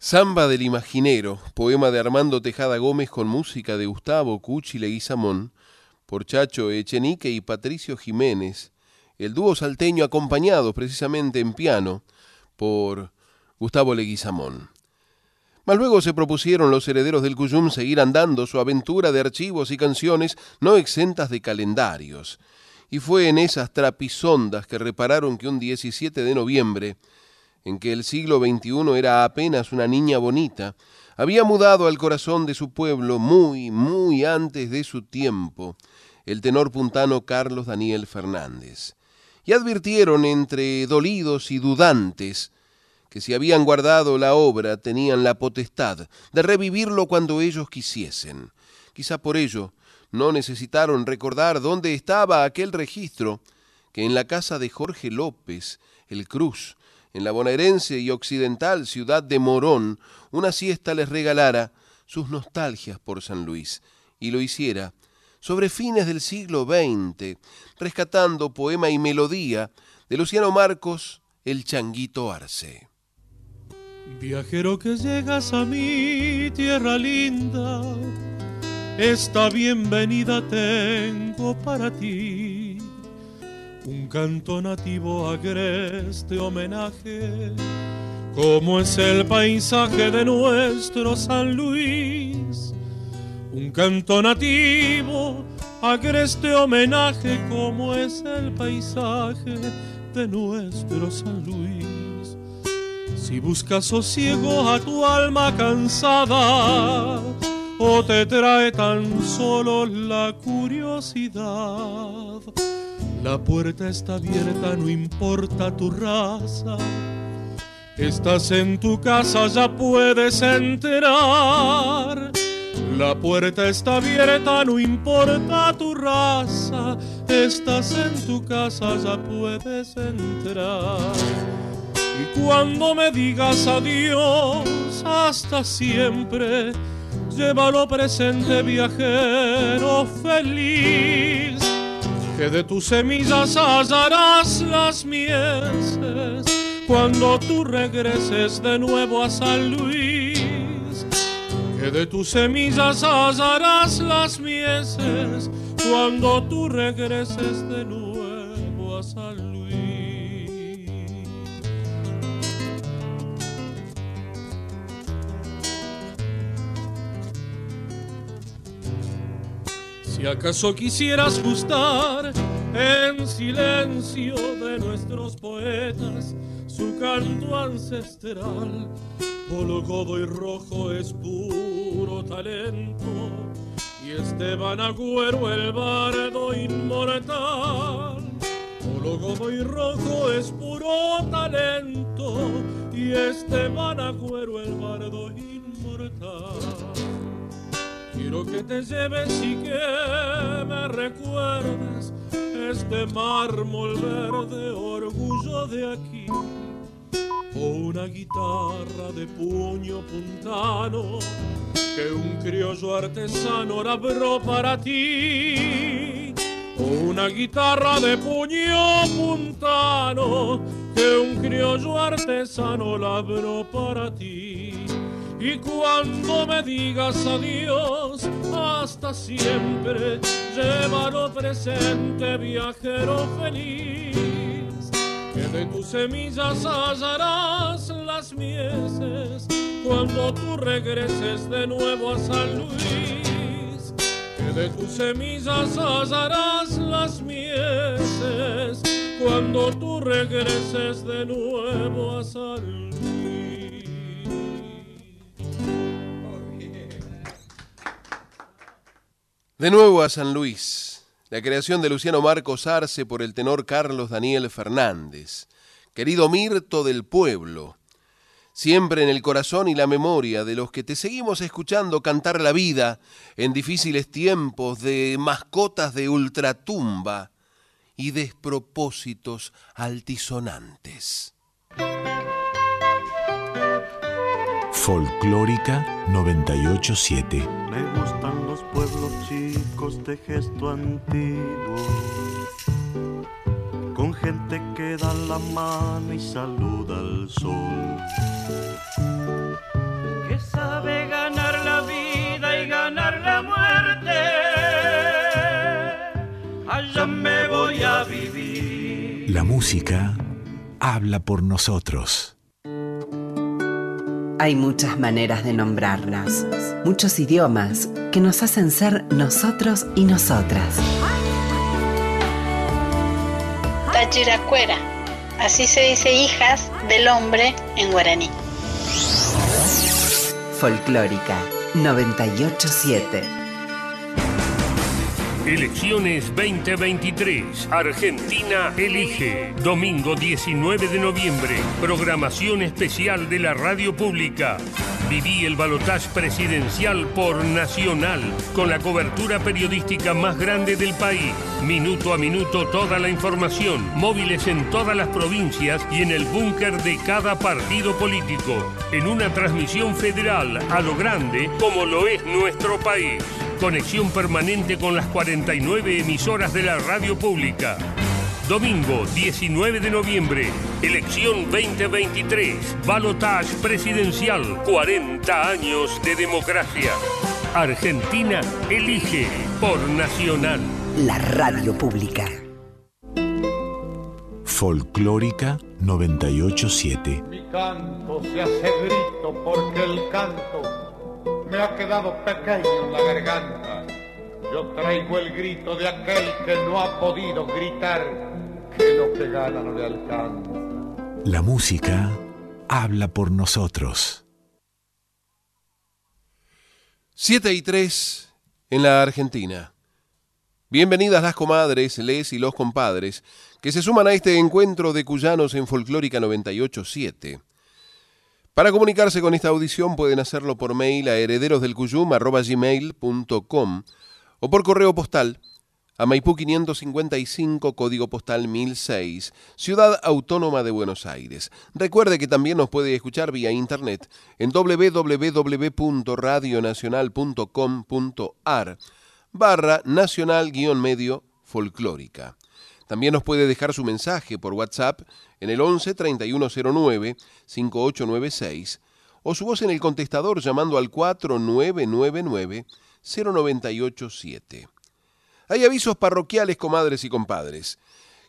Samba del Imaginero, poema de Armando Tejada Gómez con música de Gustavo Cuchi Leguizamón, por Chacho Echenique y Patricio Jiménez, el dúo salteño acompañado precisamente en piano por Gustavo Leguizamón. Mas luego se propusieron los herederos del Cuyum seguir andando su aventura de archivos y canciones no exentas de calendarios, y fue en esas trapisondas que repararon que un 17 de noviembre en que el siglo XXI era apenas una niña bonita, había mudado al corazón de su pueblo muy, muy antes de su tiempo el tenor puntano Carlos Daniel Fernández. Y advirtieron entre dolidos y dudantes que si habían guardado la obra tenían la potestad de revivirlo cuando ellos quisiesen. Quizá por ello no necesitaron recordar dónde estaba aquel registro que en la casa de Jorge López, el Cruz, en la bonaerense y occidental ciudad de Morón, una siesta les regalara sus nostalgias por San Luis, y lo hiciera sobre fines del siglo XX, rescatando poema y melodía de Luciano Marcos, El Changuito Arce. Viajero que llegas a mi tierra linda, esta bienvenida tengo para ti un canto nativo agreste homenaje, como es el paisaje de nuestro San Luis. Un canto nativo agreste homenaje, como es el paisaje de nuestro San Luis. Si buscas sosiego a tu alma cansada, o te trae tan solo la curiosidad la puerta está abierta, no importa tu raza. Estás en tu casa, ya puedes entrar. La puerta está abierta, no importa tu raza. Estás en tu casa, ya puedes entrar. Y cuando me digas adiós, hasta siempre, llévalo presente, viajero feliz que de tus semillas hallarás las mieses cuando tú regreses de nuevo a San Luis. Que de tus semillas hallarás las mieses cuando tú regreses de nuevo a San Luis. Si acaso quisieras gustar en silencio de nuestros poetas su canto ancestral, Polo Godo y Rojo es puro talento y Esteban Agüero el bardo inmortal. Polo Godo y Rojo es puro talento y Esteban Agüero el bardo inmortal. Quiero que te lleves y que me recuerdes este mármol verde, orgullo de aquí. O una guitarra de puño puntano que un criollo artesano labró para ti. O una guitarra de puño puntano que un criollo artesano labró para ti y cuando me digas adiós, hasta siempre, llévalo presente, viajero feliz. Que de tus semillas hallarás las mieses cuando tú regreses de nuevo a San Luis. Que de tus semillas hallarás las mieses cuando tú regreses de nuevo a San Luis. De nuevo a San Luis. la creación de Luciano Marcos Arce por el tenor Carlos Daniel Fernández. Querido Mirto del Pueblo, siempre en el corazón y la memoria de los que te seguimos escuchando cantar la vida en difíciles tiempos de mascotas de ultratumba y despropósitos altisonantes. Folclórica 987. Me gustan los pueblos chicos de gesto antiguo, con gente que da la mano y saluda al sol. Que sabe ganar la vida y ganar la muerte. Allá me voy a vivir. La música habla por nosotros. Hay muchas maneras de nombrarnos, muchos idiomas que nos hacen ser nosotros y nosotras. Tachiracuera, así se dice hijas del hombre en guaraní. Folclórica 987. Elecciones 2023. Argentina elige. Domingo 19 de noviembre. Programación especial de la radio pública. Viví el balotaje presidencial por Nacional, con la cobertura periodística más grande del país. Minuto a minuto toda la información. Móviles en todas las provincias y en el búnker de cada partido político. En una transmisión federal a lo grande como lo es nuestro país. Conexión permanente con las 49 emisoras de la radio pública. Domingo 19 de noviembre, elección 2023, balotage presidencial, 40 años de democracia. Argentina elige por Nacional. La radio pública. Folclórica 987. Mi canto se hace grito porque el canto me ha quedado pequeño en la garganta. Yo traigo el grito de aquel que no ha podido gritar que lo que gana no le alcanza. La música habla por nosotros. 7 y 3 en la Argentina. Bienvenidas las comadres, les y los compadres que se suman a este encuentro de cuyanos en Folclórica 987. Para comunicarse con esta audición pueden hacerlo por mail a herederosdelcuyum.com o por correo postal a Maipú 555, código postal 1006, Ciudad Autónoma de Buenos Aires. Recuerde que también nos puede escuchar vía internet en www.radionacional.com.ar barra nacional-medio folclórica. También nos puede dejar su mensaje por WhatsApp en el 11 3109 5896 o su voz en el contestador llamando al 4999 0987. Hay avisos parroquiales, comadres y compadres.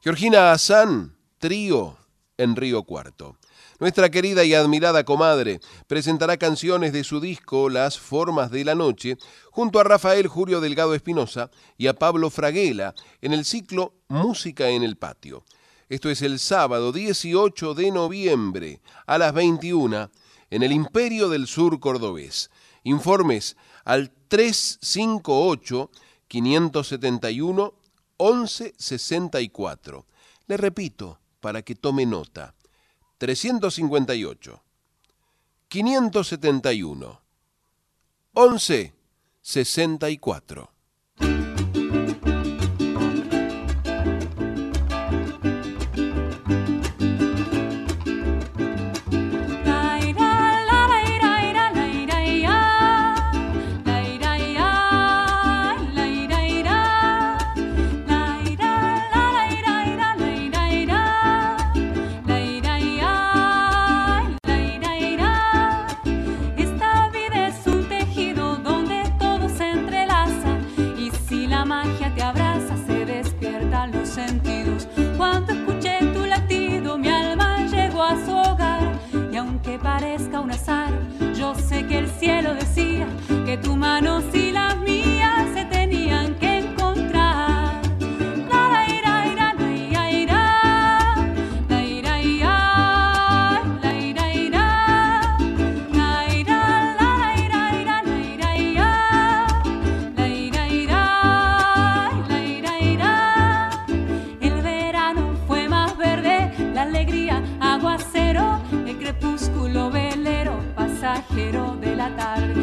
Georgina Azán, trío en Río Cuarto. Nuestra querida y admirada comadre presentará canciones de su disco Las Formas de la Noche junto a Rafael Julio Delgado Espinosa y a Pablo Fraguela en el ciclo Música en el Patio. Esto es el sábado 18 de noviembre a las 21 en el Imperio del Sur Cordobés. Informes al 358 571 1164. Le repito para que tome nota trescientos cincuenta y ocho. quinientos setenta y uno. once. sesenta y cuatro. parezca un azar. Yo sé que el cielo decía que tu mano sí la mía. la tarde.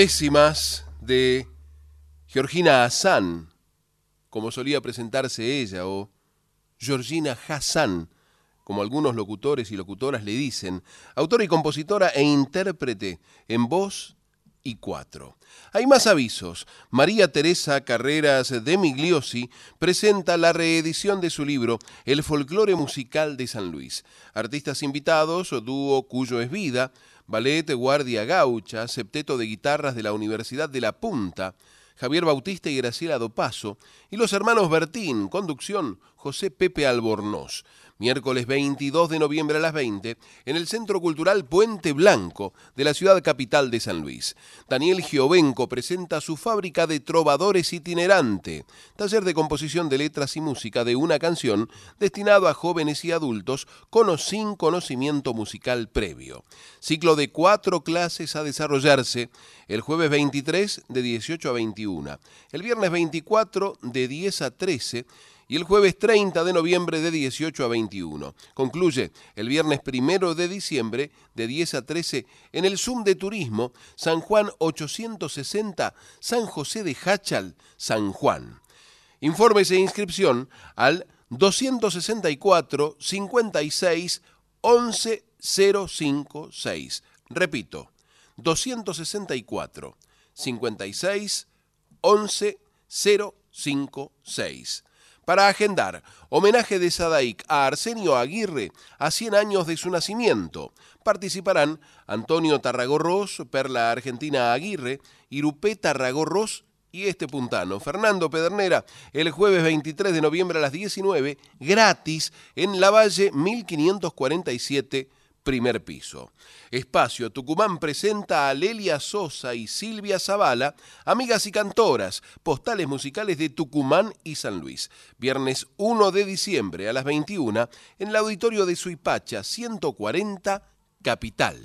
Décimas de Georgina Hassan, como solía presentarse ella, o Georgina Hassan, como algunos locutores y locutoras le dicen, autora y compositora e intérprete en voz y cuatro. Hay más avisos. María Teresa Carreras de Migliosi presenta la reedición de su libro El folclore musical de San Luis. Artistas invitados, dúo Cuyo es Vida, Ballet Guardia Gaucha, septeto de guitarras de la Universidad de La Punta, Javier Bautista y Graciela Dopaso, y los hermanos Bertín, conducción José Pepe Albornoz. Miércoles 22 de noviembre a las 20, en el Centro Cultural Puente Blanco de la ciudad capital de San Luis. Daniel Giovenco presenta su fábrica de trovadores itinerante, taller de composición de letras y música de una canción destinado a jóvenes y adultos con o sin conocimiento musical previo. Ciclo de cuatro clases a desarrollarse el jueves 23 de 18 a 21, el viernes 24 de 10 a 13 y el jueves 30 de noviembre de 18 a 21. Concluye el viernes 1 de diciembre de 10 a 13 en el Zoom de Turismo San Juan 860 San José de Hachal, San Juan. Informes e inscripción al 264 56 11 056. Repito, 264 56 11 056 para agendar homenaje de Sadaic a Arsenio Aguirre a 100 años de su nacimiento. Participarán Antonio Tarragorros, Perla Argentina Aguirre, Irupé Tarragorros y este puntano, Fernando Pedernera, el jueves 23 de noviembre a las 19, gratis en la Valle 1547 primer piso. Espacio Tucumán presenta a Lelia Sosa y Silvia Zavala, amigas y cantoras, postales musicales de Tucumán y San Luis. Viernes 1 de diciembre a las 21 en el auditorio de Suipacha 140, Capital.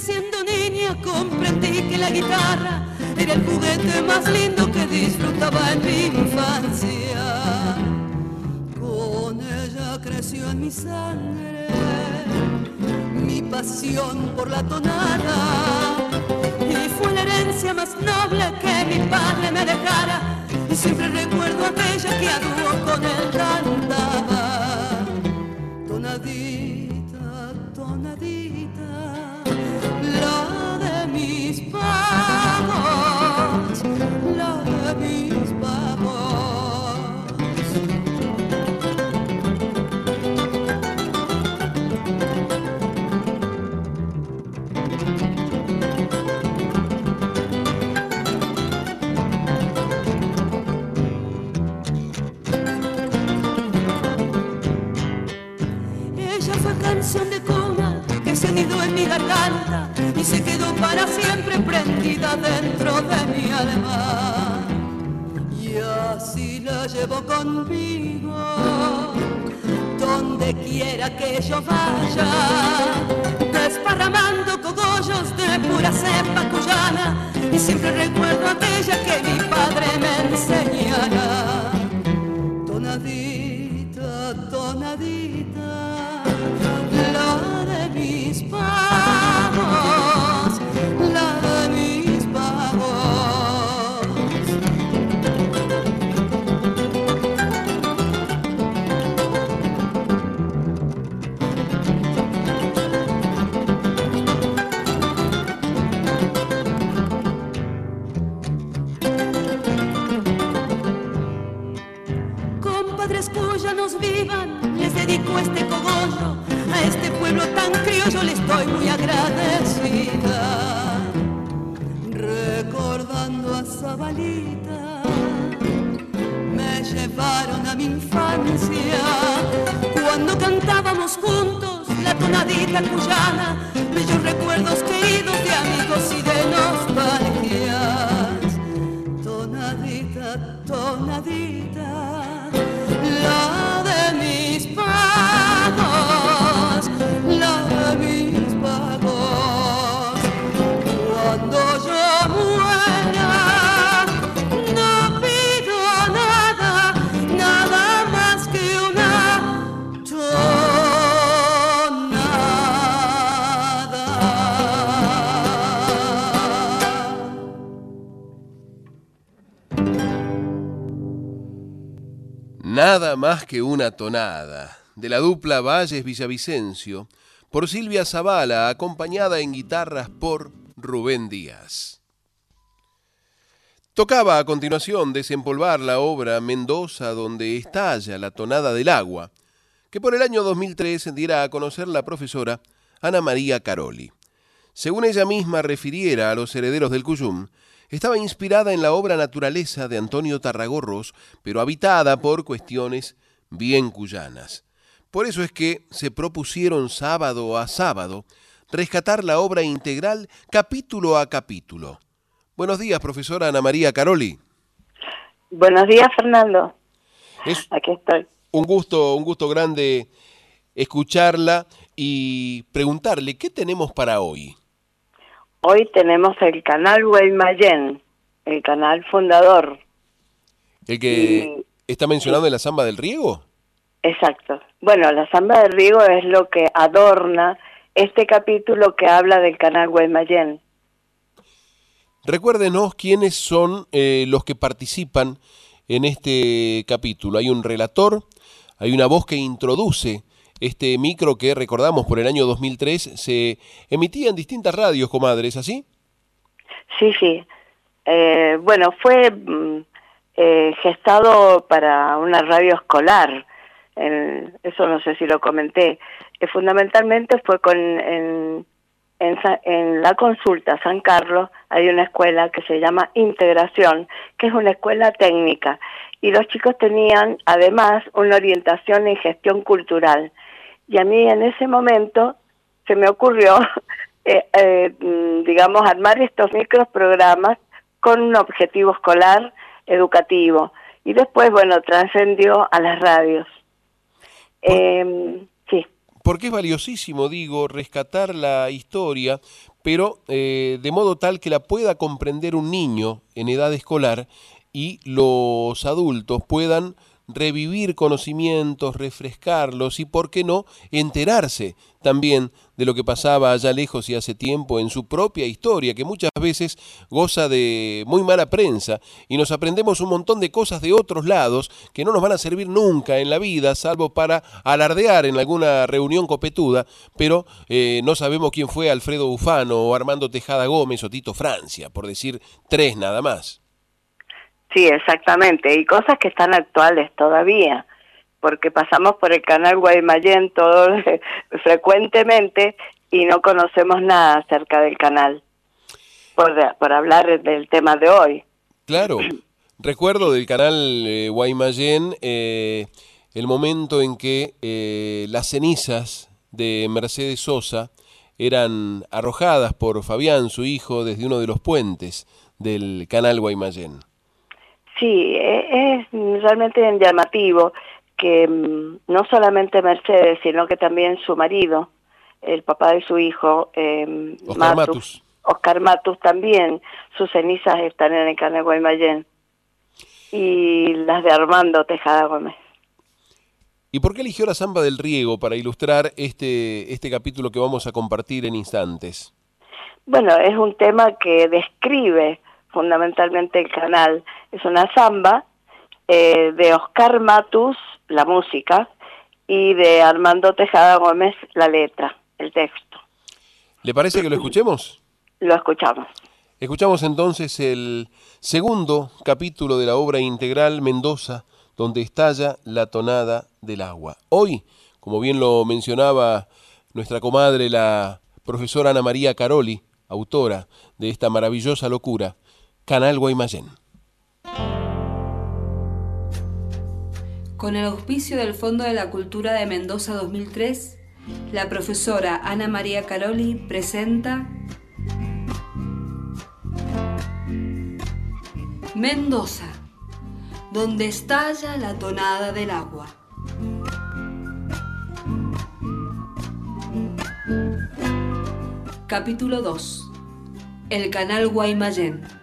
Siendo niña comprendí que la guitarra era el juguete más lindo que disfrutaba en mi infancia. Con ella creció en mi sangre mi pasión por la tonada y fue la herencia más noble que mi padre me dejara y siempre recuerdo aquella que a dúo con él cantaba. Tonadita, canción de cuna que se anidó en mi garganta y se quedó para siempre prendida dentro de mi alma. Y así la llevo conmigo, donde quiera que yo vaya, desparramando cogollos de pura cepa cuyana, y siempre recuerdo aquella que mi padre me enseñara. Tonadita cuyana, bellos recuerdos queridos de amigos y de nostalgias. Que una tonada, de la dupla Valles Villavicencio, por Silvia Zavala, acompañada en guitarras por Rubén Díaz. Tocaba a continuación desempolvar la obra Mendoza donde estalla la tonada del agua, que por el año 2003 diera a conocer la profesora Ana María Caroli. Según ella misma refiriera a los herederos del Cuyum, estaba inspirada en la obra Naturaleza de Antonio Tarragorros, pero habitada por cuestiones bien cuyanas. Por eso es que se propusieron sábado a sábado rescatar la obra integral capítulo a capítulo. Buenos días, profesora Ana María Caroli. Buenos días, Fernando. Es Aquí estoy. un gusto, un gusto grande escucharla y preguntarle qué tenemos para hoy. Hoy tenemos el canal Guaymallén, el canal fundador. El que está mencionado en la samba del riego. Exacto. Bueno, la samba de Rigo es lo que adorna este capítulo que habla del canal Guaymallén. Recuérdenos quiénes son eh, los que participan en este capítulo. Hay un relator, hay una voz que introduce este micro que recordamos por el año 2003 se emitía en distintas radios, comadres, ¿así? Sí, sí. Eh, bueno, fue mm, eh, gestado para una radio escolar. En- eso no sé si lo comenté. Eh, fundamentalmente fue con en, en, la consulta San Carlos hay una escuela que se llama Integración, que es una escuela técnica. Y los chicos tenían además una orientación en gestión cultural. Y a mí en ese momento se me ocurrió, eh, eh, mm, digamos, armar estos microprogramas con un objetivo escolar educativo. Y después, bueno, trascendió a las radios. Eh, sí. Porque es valiosísimo, digo, rescatar la historia, pero eh, de modo tal que la pueda comprender un niño en edad escolar y los adultos puedan revivir conocimientos, refrescarlos y, por qué no, enterarse también de lo que pasaba allá lejos y hace tiempo en su propia historia, que muchas veces goza de muy mala prensa y nos aprendemos un montón de cosas de otros lados que no nos van a servir nunca en la vida, salvo para alardear en alguna reunión copetuda, pero eh, no sabemos quién fue Alfredo Bufano o Armando Tejada Gómez o Tito Francia, por decir tres nada más. Sí, exactamente. Y cosas que están actuales todavía, porque pasamos por el canal Guaymallén todo frecuentemente y no conocemos nada acerca del canal, por, por hablar del tema de hoy. Claro, recuerdo del canal eh, Guaymallén eh, el momento en que eh, las cenizas de Mercedes Sosa eran arrojadas por Fabián, su hijo, desde uno de los puentes del canal Guaymallén. Sí, e- es realmente llamativo que mm, no solamente Mercedes, sino que también su marido, el papá de su hijo, eh, Oscar Matus, Matus. Oscar Matus también, sus cenizas están en el canal Guaymallén. Y las de Armando Tejada Gómez. ¿Y por qué eligió la samba del riego para ilustrar este, este capítulo que vamos a compartir en instantes? Bueno, es un tema que describe fundamentalmente el canal. Es una samba eh, de Oscar Matus, la música, y de Armando Tejada Gómez, la letra, el texto. ¿Le parece que lo escuchemos? Lo escuchamos. Escuchamos entonces el segundo capítulo de la obra integral Mendoza, donde estalla la tonada del agua. Hoy, como bien lo mencionaba nuestra comadre, la profesora Ana María Caroli, autora de esta maravillosa locura, Canal Guaymallén. Con el auspicio del Fondo de la Cultura de Mendoza 2003, la profesora Ana María Caroli presenta Mendoza, donde estalla la tonada del agua. Capítulo 2. El canal Guaymallén.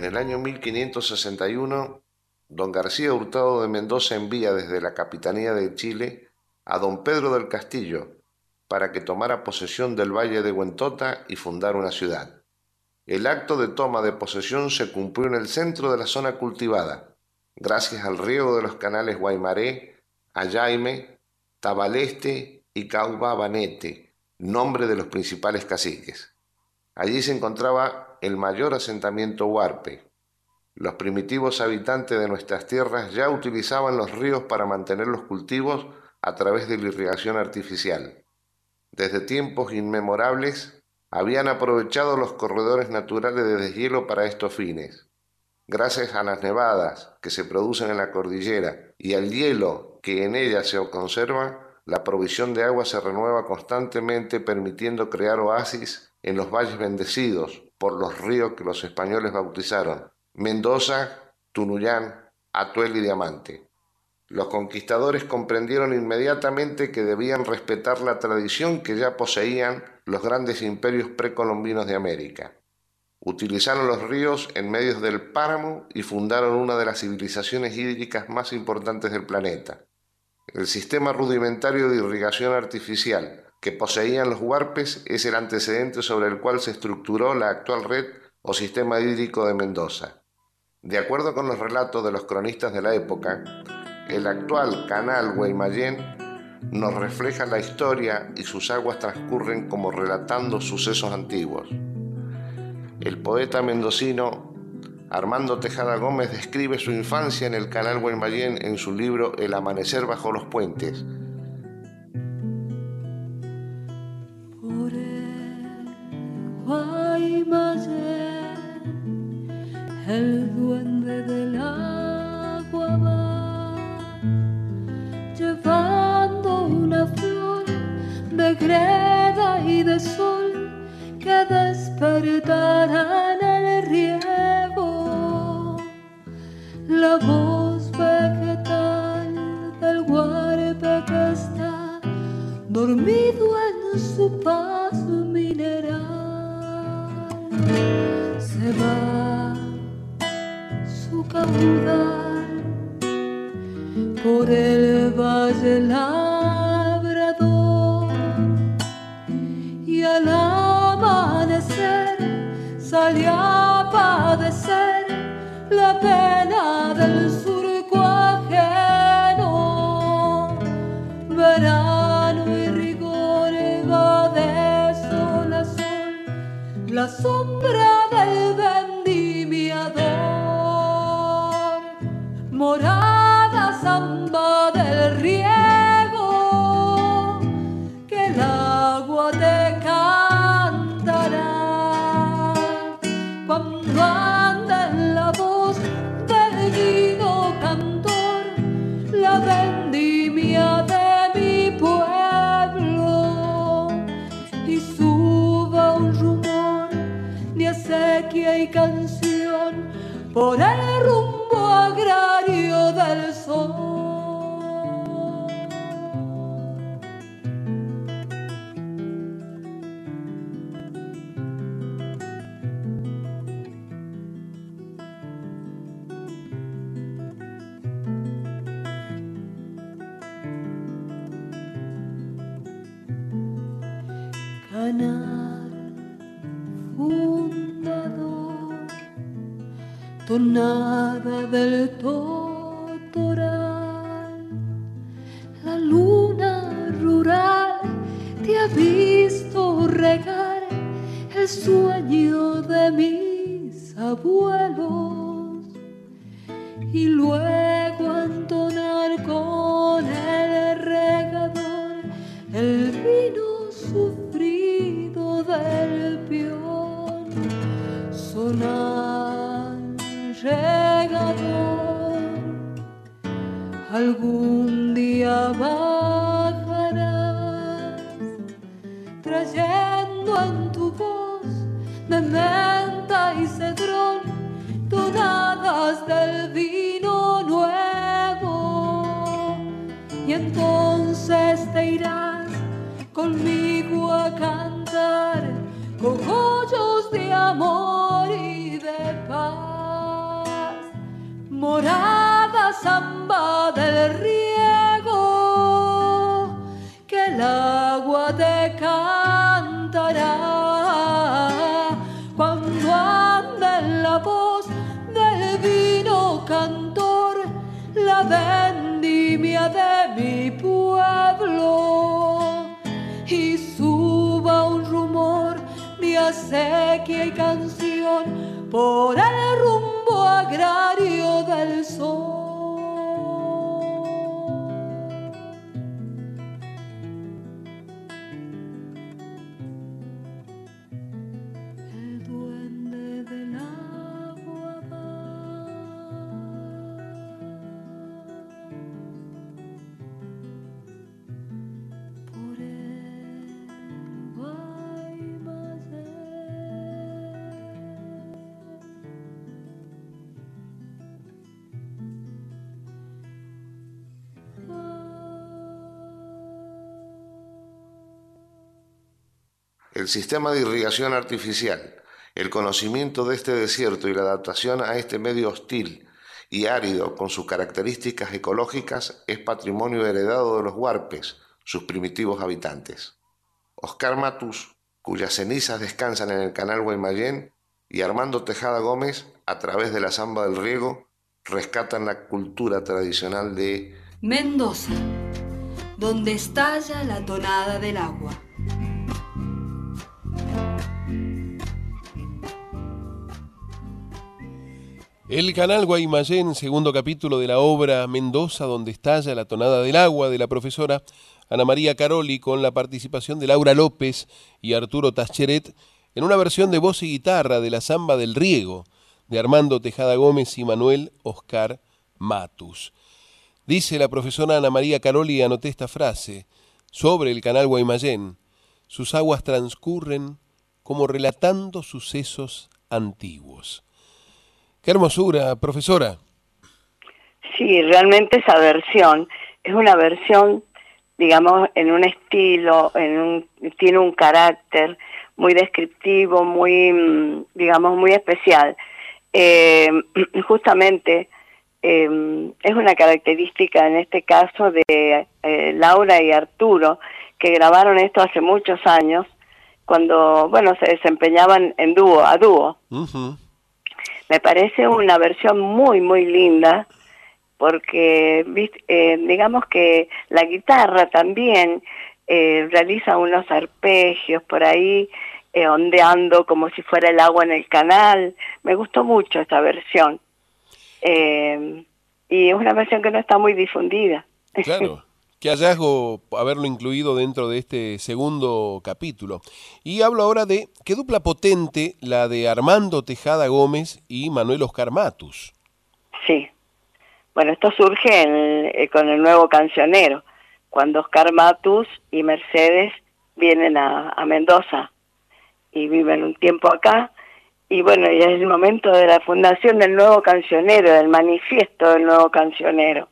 En el año 1561, don García Hurtado de Mendoza envía desde la Capitanía de Chile a don Pedro del Castillo para que tomara posesión del valle de Huentota y fundara una ciudad. El acto de toma de posesión se cumplió en el centro de la zona cultivada, gracias al riego de los canales Guaymaré, Ayaime, Tabaleste y Caubabanete, nombre de los principales caciques. Allí se encontraba el mayor asentamiento huarpe. Los primitivos habitantes de nuestras tierras ya utilizaban los ríos para mantener los cultivos a través de la irrigación artificial. Desde tiempos inmemorables habían aprovechado los corredores naturales de deshielo para estos fines. Gracias a las nevadas que se producen en la cordillera y al hielo que en ella se conserva, la provisión de agua se renueva constantemente permitiendo crear oasis en los valles bendecidos por los ríos que los españoles bautizaron, Mendoza, Tunuyán, Atuel y Diamante. Los conquistadores comprendieron inmediatamente que debían respetar la tradición que ya poseían los grandes imperios precolombinos de América. Utilizaron los ríos en medio del páramo y fundaron una de las civilizaciones hídricas más importantes del planeta. El sistema rudimentario de irrigación artificial que poseían los huarpes es el antecedente sobre el cual se estructuró la actual red o sistema hídrico de Mendoza. De acuerdo con los relatos de los cronistas de la época, el actual canal Guaymallén nos refleja la historia y sus aguas transcurren como relatando sucesos antiguos. El poeta mendocino Armando Tejada Gómez describe su infancia en el canal Guaymallén en su libro El amanecer bajo los puentes. El duende del agua va llevando una flor de greda y de sol que despertará en el riego la voz vegetal del guarpe que está dormido en su paz mineral. Se va su caudal por el valle labrador y al amanecer sale a padecer la pena del surco la sombra del vendimiador. Morada samba del riego, y canción por el rumbo agrario del sol. Tonada del totoral, la luna rural te ha visto regar el sueño de mis abuelos. Y luego entonar con el regador el vino sufrido del peón. Sonar regador. Algún día bajarás trayendo en tu voz de menta y cedrón tonadas del vino nuevo. Y entonces te irás conmigo a cantar cogollos de amor y de paz morada samba del riego que el agua te cantará cuando ande la voz del vino cantor la vendimia de mi pueblo y suba un rumor de acequia y canción por el rumbo agrario del sol. El sistema de irrigación artificial, el conocimiento de este desierto y la adaptación a este medio hostil y árido con sus características ecológicas es patrimonio heredado de los huarpes, sus primitivos habitantes. Oscar Matus, cuyas cenizas descansan en el canal Guaymallén, y Armando Tejada Gómez, a través de la samba del riego, rescatan la cultura tradicional de Mendoza, donde estalla la tonada del agua. El canal Guaymallén, segundo capítulo de la obra Mendoza, donde estalla la tonada del agua de la profesora Ana María Caroli, con la participación de Laura López y Arturo Tascheret, en una versión de voz y guitarra de la samba del riego, de Armando Tejada Gómez y Manuel Oscar Matus. Dice la profesora Ana María Caroli, anoté esta frase, sobre el canal Guaymallén, sus aguas transcurren como relatando sucesos antiguos. Qué hermosura, profesora. Sí, realmente esa versión es una versión, digamos, en un estilo, en un, tiene un carácter muy descriptivo, muy, mm, digamos, muy especial. Eh, justamente eh, es una característica en este caso de eh, Laura y Arturo, que grabaron esto hace muchos años, cuando, bueno, se desempeñaban en dúo, a dúo. Me parece una versión muy, muy linda, porque eh, digamos que la guitarra también eh, realiza unos arpegios por ahí, eh, ondeando como si fuera el agua en el canal. Me gustó mucho esta versión. Eh, y es una versión que no está muy difundida. Claro. Qué hallazgo haberlo incluido dentro de este segundo capítulo. Y hablo ahora de qué dupla potente la de Armando Tejada Gómez y Manuel Oscar Matus. Sí. Bueno, esto surge en- eh, con el nuevo cancionero, cuando Oscar Matus y Mercedes vienen a, a Mendoza y viven un tiempo acá y bueno, ya es el momento de la fundación del nuevo cancionero, del manifiesto del nuevo cancionero,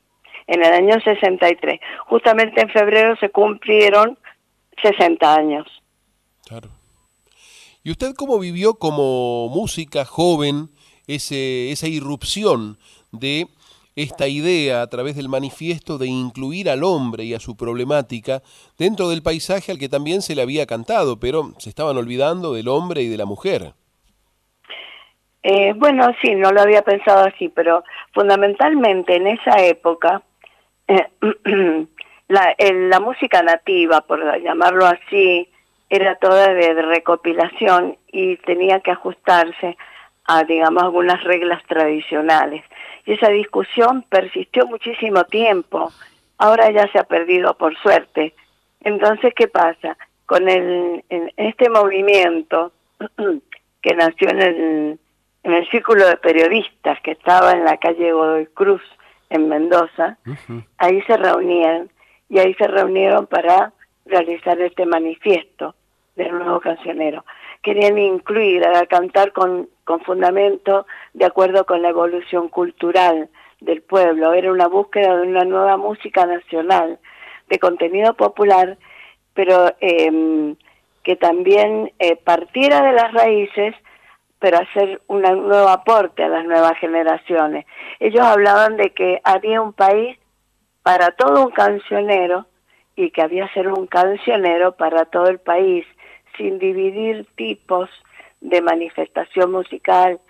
en el año 63. Justamente en febrero se cumplieron 60 años. Claro. ¿Y usted cómo vivió como música joven ese, esa irrupción de esta idea a través del manifiesto de incluir al hombre y a su problemática dentro del paisaje al que también se le había cantado, pero se estaban olvidando del hombre y de la mujer? Eh, bueno, sí, no lo había pensado así, pero fundamentalmente en esa época eh, la, música nativa, por llamarlo así, era toda de, de, recopilación y tenía que ajustarse a, digamos, algunas reglas tradicionales. Y esa discusión persistió muchísimo tiempo. Ahora ya se ha perdido, por suerte. Entonces, ¿qué pasa? Con el, en este movimiento que nació en el en el círculo de periodistas que estaba en la calle Godoy Cruz, en Mendoza, ahí se reunían y ahí se reunieron para realizar este manifiesto del nuevo cancionero. Querían incluir a cantar con, con fundamento de acuerdo con la evolución cultural del pueblo. Era una búsqueda de una nueva música nacional, de contenido popular, pero eh, que también eh, partiera de las raíces pero hacer un nuevo aporte a las nuevas generaciones. Ellos hablaban de que había un país para todo un cancionero y que había ser un cancionero para todo el país, sin dividir tipos de manifestación musical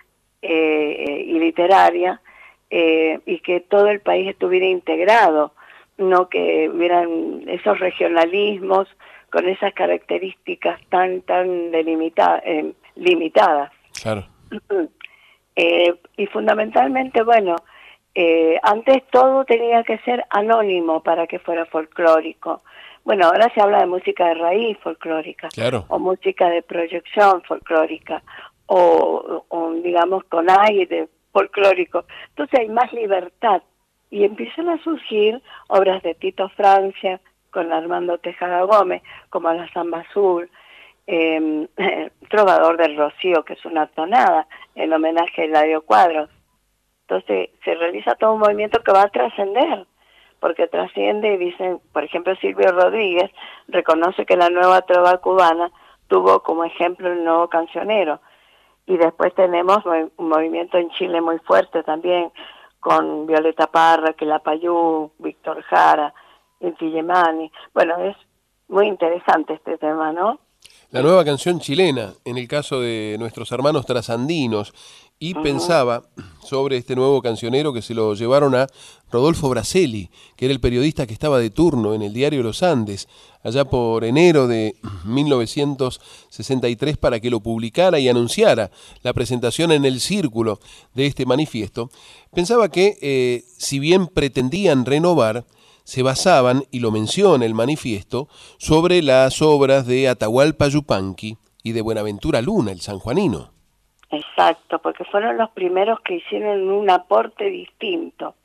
eh, y literaria, eh, y que todo el país estuviera integrado, no que hubieran esos regionalismos con esas características tan tan delimitadas, eh, limitadas. Claro. Eh, y fundamentalmente, bueno, eh, antes todo tenía que ser anónimo para que fuera folclórico. Bueno, ahora se habla de música de raíz folclórica, claro. o música de proyección folclórica, o, o digamos con aire folclórico. Entonces hay más libertad y empiezan a surgir obras de Tito Francia con Armando Tejada Gómez, como La Samba Azul, eh, Trovador del Rocío, que es una tonada en homenaje a Eladio Cuadros. Entonces se realiza todo un movimiento que va a trascender, porque trasciende, dicen, por ejemplo, Silvio Rodríguez reconoce que la nueva trova cubana tuvo como ejemplo el nuevo cancionero. Y después tenemos un movimiento en Chile muy fuerte también, con Violeta Parra, Quilapayú, Víctor Jara, Inti. Bueno, es muy interesante este tema, ¿no? La nueva canción chilena, en el caso de nuestros hermanos trasandinos, y pensaba sobre este nuevo cancionero que se lo llevaron a Rodolfo Braselli, que era el periodista que estaba de turno en el diario Los Andes, allá por enero de 1963, para que lo publicara y anunciara la presentación en el círculo de este manifiesto. Pensaba que, eh, si bien pretendían renovar, se basaban, y lo menciona el manifiesto, sobre las obras de Atahualpa Yupanqui y de Buenaventura Luna, el sanjuanino. Exacto, porque fueron los primeros que hicieron un aporte distinto,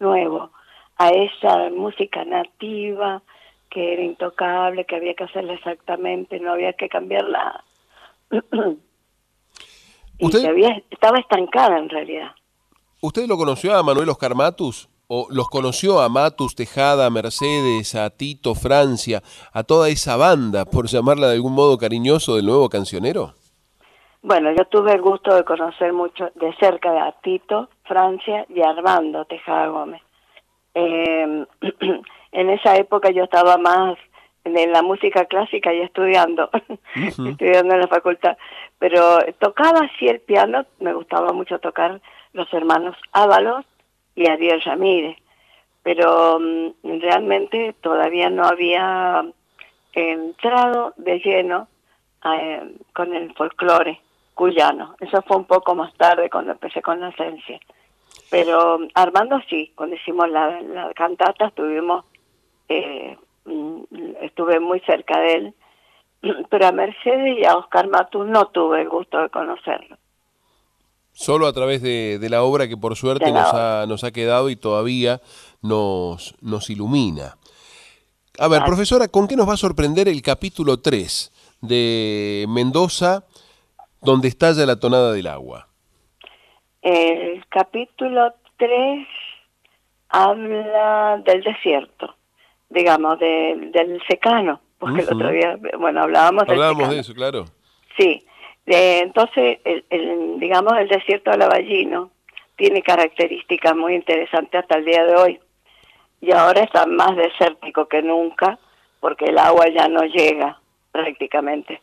nuevo, a esa música nativa que era intocable, que había que hacerla exactamente, no había que cambiarla. y ¿Usted? había, estaba estancada en realidad. ¿Usted lo conoció a Manuel Oscar Matus? ¿O los conoció a Matus, Tejada, a Mercedes, a Tito, Francia, a toda esa banda, por llamarla de algún modo cariñoso, del nuevo cancionero? Bueno, yo tuve el gusto de conocer mucho de cerca a Tito, Francia y a Armando Tejada Gómez. Eh, en esa época yo estaba más en la música clásica y estudiando, estudiando en la facultad, pero tocaba así el piano, me gustaba mucho tocar los hermanos Ábalos y Ariel Ramírez, pero um, realmente todavía no había entrado de lleno eh, con el folclore cuyano. Eso fue un poco más tarde cuando empecé con la esencia. Pero um, Armando sí, cuando hicimos la, la cantata estuvimos, eh, estuve muy cerca de él, pero a Mercedes y a Oscar Matus no tuve el gusto de conocerlo. Solo a través de, de la obra que por suerte nos ha, nos ha quedado y todavía nos, nos ilumina. A ver, profesora, ¿con qué nos va a sorprender el capítulo 3 de Mendoza donde estalla la tonada del agua. El capítulo 3 habla del desierto, digamos, de- del secano, porque el otro día, bueno, hablábamos del Hablábamos secano. de eso, claro. Sí, de- entonces, el, el- digamos, el desierto de Lavallino tiene características muy interesantes hasta el día de hoy. Y ahora está más desértico que nunca, porque el agua ya no llega prácticamente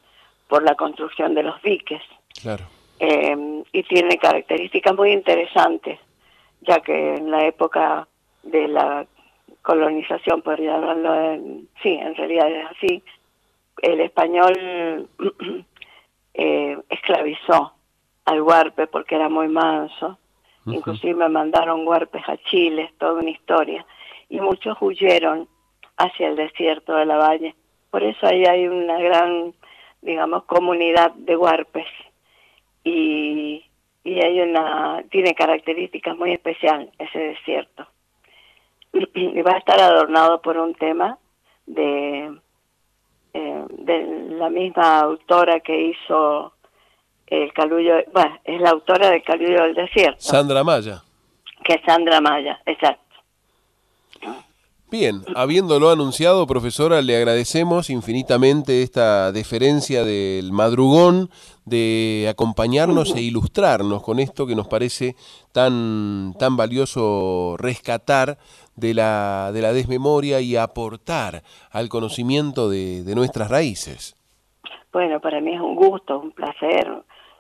por la construcción de los diques. Claro. Eh, y tiene características muy interesantes, ya que en la época de la colonización, podría hablarlo en, sí, en realidad es así, el español eh, esclavizó al huarpe porque era muy manso, inclusive me mandaron huarpes a Chile, es toda una historia, y muchos huyeron hacia el desierto de la valle. Por eso ahí hay una gran, digamos, comunidad de huarpes y, y hay una, tiene características muy especiales ese desierto. Y va a estar adornado por un tema de, eh, de la misma autora que hizo el Calullo, bueno, es la autora del Calullo del Desierto, Sandra Maya. que es Sandra Maya, exacto. Bien, habiéndolo anunciado, profesora, le agradecemos infinitamente esta deferencia del madrugón de acompañarnos e ilustrarnos con esto que nos parece tan, tan valioso rescatar de la, de la desmemoria y aportar al conocimiento de, de nuestras raíces. Bueno, para mí es un gusto, un placer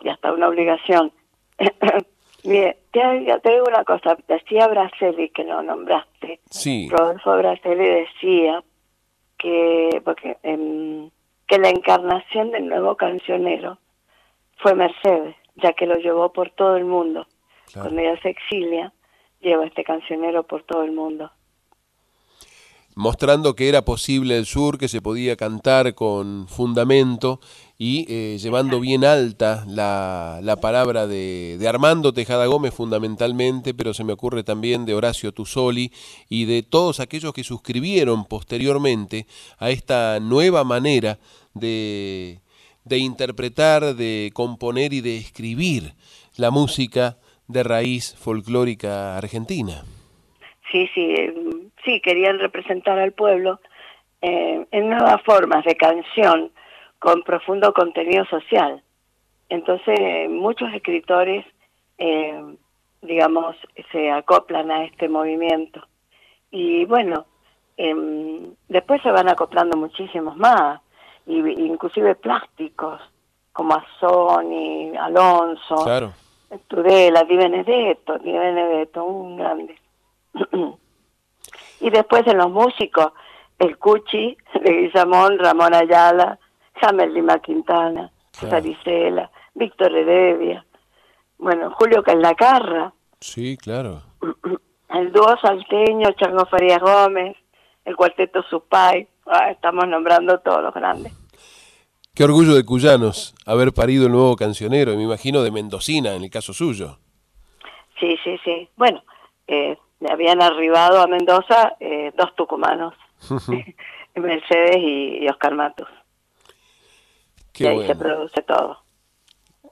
y hasta una obligación. Mire, te, te digo una cosa, decía Braceli que lo nombraste. Sí, Rodolfo Braceli decía que, porque, em, que la encarnación del nuevo cancionero fue Mercedes, ya que lo llevó por todo el mundo. Claro. Cuando ella se exilia, lleva este cancionero por todo el mundo. mostrando que era posible el sur, que se podía cantar con fundamento y eh, llevando bien alta la, la palabra de, de Armando Tejada Gómez fundamentalmente, pero se me ocurre también de Horacio Tusoli y de todos aquellos que suscribieron posteriormente a esta nueva manera de, de interpretar, de componer y de escribir la música de raíz folclórica argentina. Sí, sí, em, sí, querían representar al pueblo eh, en nuevas formas de canción con profundo contenido social. Entonces, eh, muchos escritores, eh, digamos, se acoplan a este movimiento. Y bueno, em, después se van acoplando muchísimos más, y, inclusive plásticos, como Azoni, Alonso, Claro. Tudela, Di Benedetto, Di Benedetto, un grande. y después en los músicos, el Cuchi de Guillamón, Ramón Ayala, Jamel Lima Quintana, César Isela, Víctor Heredia, bueno, Julio Caldacarra, Sí, claro. el dúo salteño, Chango Farías Gómez, el cuarteto Supay, ah, estamos nombrando todos los grandes. Qué orgullo de cuyanos haber parido el nuevo cancionero, y me imagino de Mendocina en el caso suyo. Sí, sí, sí. Bueno, eh, le habían arribado a Mendoza eh, dos tucumanos, Mercedes y, y Oscar Matus. Qué y ahí bueno. se produce todo.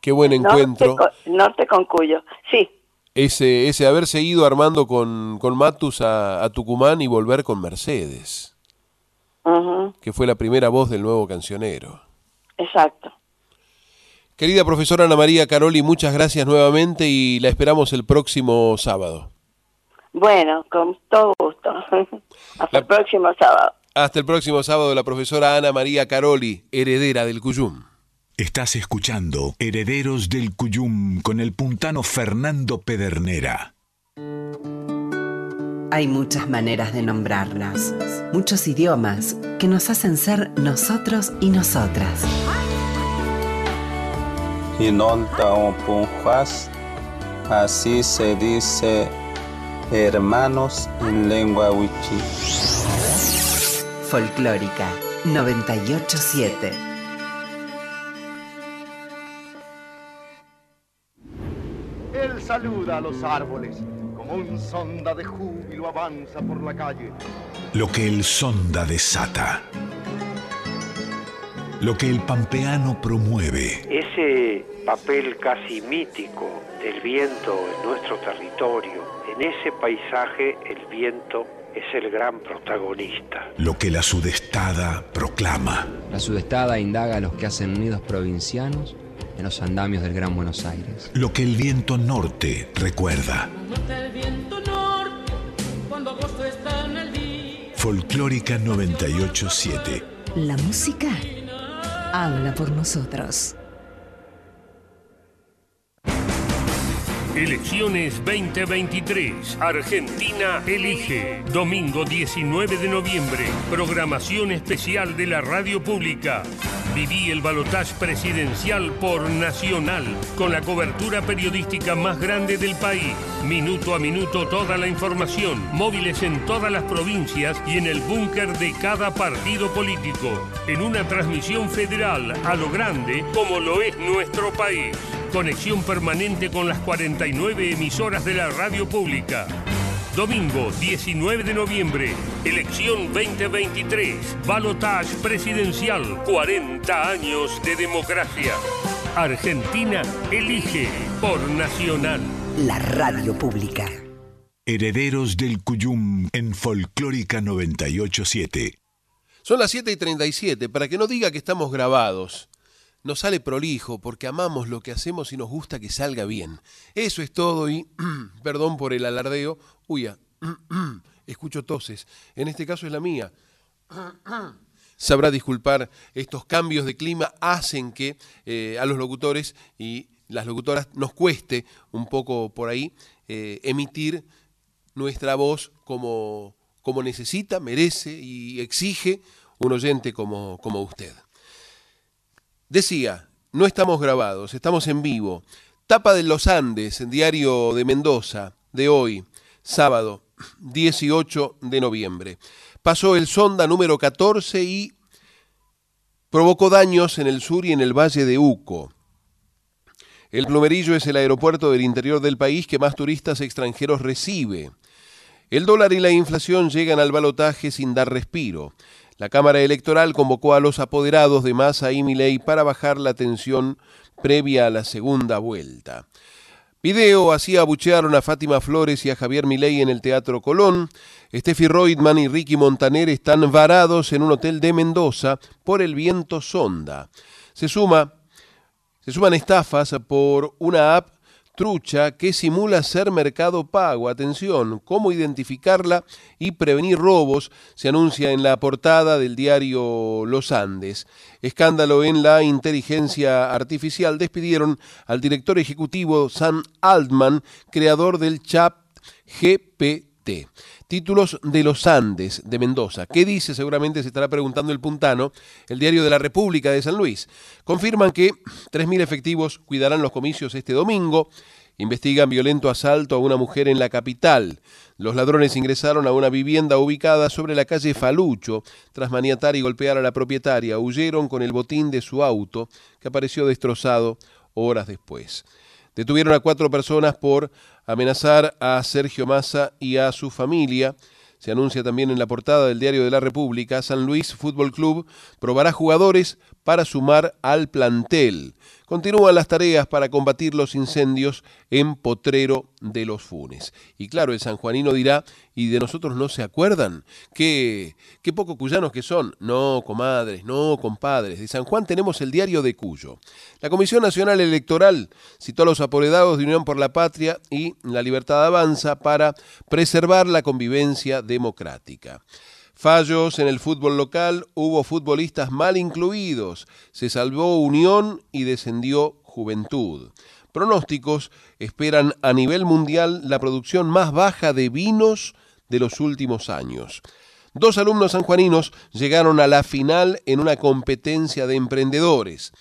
Qué buen encuentro. Norte con, norte con Cuyo. Sí, Ese, ese haber seguido armando con, con Matus a, a Tucumán y volver con Mercedes, que fue la primera voz del nuevo cancionero. Exacto. Querida profesora Ana María Caroli, muchas gracias nuevamente y la esperamos el próximo sábado. Bueno, con todo gusto. Hasta el próximo sábado. Hasta el próximo sábado, la profesora Ana María Caroli, heredera del Cuyum. Estás escuchando Herederos del Cuyum con el puntano Fernando Pedernera. Hay muchas maneras de nombrarlas, muchos idiomas que nos hacen ser nosotros y nosotras. Así se dice hermanos en lengua wichí. Folclórica 987. Él saluda a los árboles, como un sonda de júbilo avanza por la calle. Lo que el sonda desata. Lo que el pampeano promueve. Ese papel casi mítico del viento en nuestro territorio, en ese paisaje el viento es el gran protagonista. Lo que la sudestada proclama. La sudestada indaga a los que hacen nidos provincianos en los andamios del Gran Buenos Aires. Lo que el viento norte recuerda. Folclórica 987. La música habla por nosotros. Elecciones 2023. Argentina elige. Domingo 19 de noviembre. Programación especial de la radio pública. Viví el balotaje presidencial por Nacional, con la cobertura periodística más grande del país. Minuto a minuto toda la información. Móviles en todas las provincias y en el búnker de cada partido político. En una transmisión federal a lo grande como lo es nuestro país. Conexión permanente con las 49 emisoras de la radio pública. Domingo 19 de noviembre, elección 2023, balotage presidencial, 40 años de democracia. Argentina elige por Nacional. La radio pública. Herederos del Cuyum en Folclórica 987. Son las 7 y 37, para que no diga que estamos grabados. Nos sale prolijo porque amamos lo que hacemos y nos gusta que salga bien. Eso es todo y, perdón por el alardeo, uya, escucho toses. En este caso es la mía. Sabrá disculpar, estos cambios de clima hacen que eh, a los locutores y las locutoras nos cueste un poco por ahí eh, emitir nuestra voz como, como necesita, merece y exige un oyente como, como usted. Decía, no estamos grabados, estamos en vivo. Tapa de los Andes, diario de Mendoza, de hoy, sábado 18 de noviembre. Pasó el sonda número 14 y provocó daños en el sur y en el valle de Uco. El Plumerillo es el aeropuerto del interior del país que más turistas extranjeros recibe. El dólar y la inflación llegan al balotaje sin dar respiro. La Cámara Electoral convocó a los apoderados de Massa y Milei para bajar la tensión previa a la segunda vuelta. Video así abuchearon a Fátima Flores y a Javier Milei en el Teatro Colón. Steffi Reutemann y Ricky Montaner están varados en un hotel de Mendoza por el viento sonda. Se suma se suman estafas por una app trucha que simula ser mercado pago. Atención, cómo identificarla y prevenir robos se anuncia en la portada del diario Los Andes. Escándalo en la inteligencia artificial. Despidieron al director ejecutivo Sam Altman, creador del chat GPT. Títulos de los Andes de Mendoza. ¿Qué dice? Seguramente se estará preguntando el puntano, el diario de la República de San Luis. Confirman que 3.000 efectivos cuidarán los comicios este domingo. Investigan violento asalto a una mujer en la capital. Los ladrones ingresaron a una vivienda ubicada sobre la calle Falucho. Tras maniatar y golpear a la propietaria, huyeron con el botín de su auto, que apareció destrozado horas después. Detuvieron a cuatro personas por amenazar a Sergio Massa y a su familia. Se anuncia también en la portada del Diario de la República, San Luis Fútbol Club probará jugadores para sumar al plantel. Continúan las tareas para combatir los incendios en Potrero de los Funes. Y claro, el sanjuanino dirá, ¿y de nosotros no se acuerdan? ¿Qué, qué poco cuyanos que son? No, comadres, no, compadres. De San Juan tenemos el diario de Cuyo. La Comisión Nacional Electoral citó a los apoderados de Unión por la Patria y La Libertad Avanza para preservar la convivencia democrática. Fallos en el fútbol local, hubo futbolistas mal incluidos, se salvó Unión y descendió Juventud. Pronósticos esperan a nivel mundial la producción más baja de vinos de los últimos años. Dos alumnos sanjuaninos llegaron a la final en una competencia de emprendedores.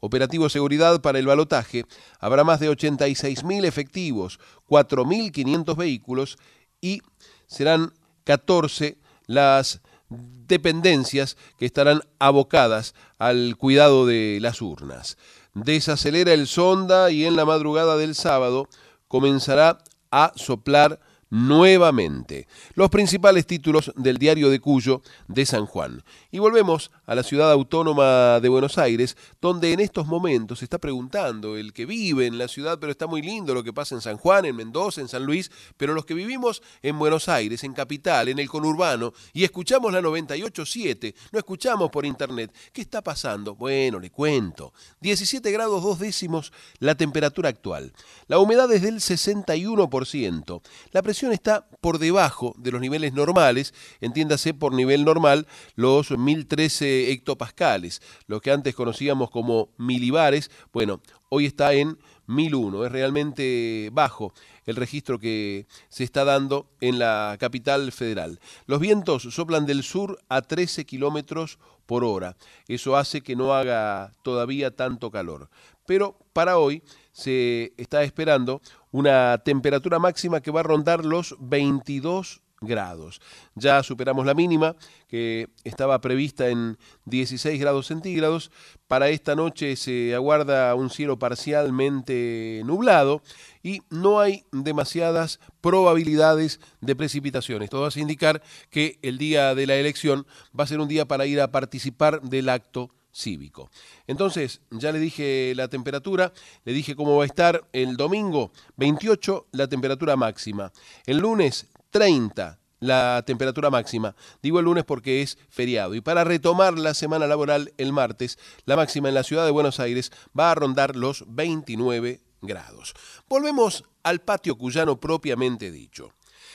Operativo seguridad para el balotaje. Habrá más de 86.000 efectivos, 4.500 vehículos y serán 14 las dependencias que estarán abocadas al cuidado de las urnas. Desacelera el sonda y en la madrugada del sábado comenzará a soplar nuevamente. Los principales títulos del diario de Cuyo de San Juan. Y volvemos a la ciudad autónoma de Buenos Aires, donde en estos momentos se está preguntando el que vive en la ciudad, pero está muy lindo lo que pasa en San Juan, en Mendoza, en San Luis, pero los que vivimos en Buenos Aires, en Capital, en el conurbano, y escuchamos la 98.7, no escuchamos por internet, ¿qué está pasando? Bueno, le cuento. 17 grados dos décimos la temperatura actual. La humedad es del 61%. La presión está por debajo de los niveles normales, entiéndase por nivel normal los 1013 hectopascales, lo que antes conocíamos como milibares, bueno, hoy está en 1001, es realmente bajo el registro que se está dando en la capital federal. Los vientos soplan del sur a 13 kilómetros por hora, eso hace que no haga todavía tanto calor, pero para hoy se está esperando una temperatura máxima que va a rondar los 22 grados. Ya superamos la mínima, que estaba prevista en 16 grados centígrados. Para esta noche se aguarda un cielo parcialmente nublado y no hay demasiadas probabilidades de precipitaciones. Todo hace indicar que el día de la elección va a ser un día para ir a participar del acto cívico. Entonces, ya le dije la temperatura, le dije cómo va a estar el domingo 28 la temperatura máxima, el lunes 30 la temperatura máxima. Digo el lunes porque es feriado. Y para retomar la semana laboral el martes, la máxima en la ciudad de Buenos Aires va a rondar los 29 grados. Volvemos al patio cuyano propiamente dicho.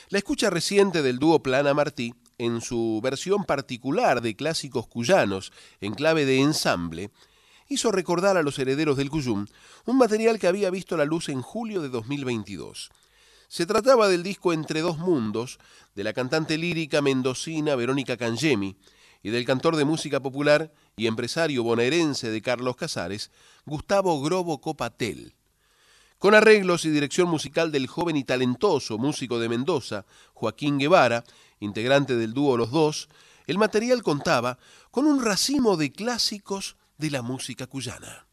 La escucha reciente del dúo Plana Martí, en su versión particular de clásicos cuyanos en clave de ensamble, hizo recordar a los herederos del Cuyum un material que había visto la luz en julio de 2022. Se trataba del disco Entre dos mundos, de la cantante lírica mendocina Verónica Cangemi y del cantor de música popular y empresario bonaerense de Carlos Casares, Gustavo Grobo Copatel. Con arreglos y dirección musical del joven y talentoso músico de Mendoza, Joaquín Guevara, integrante del dúo Los Dos, el material contaba con un racimo de clásicos de la música cuyana.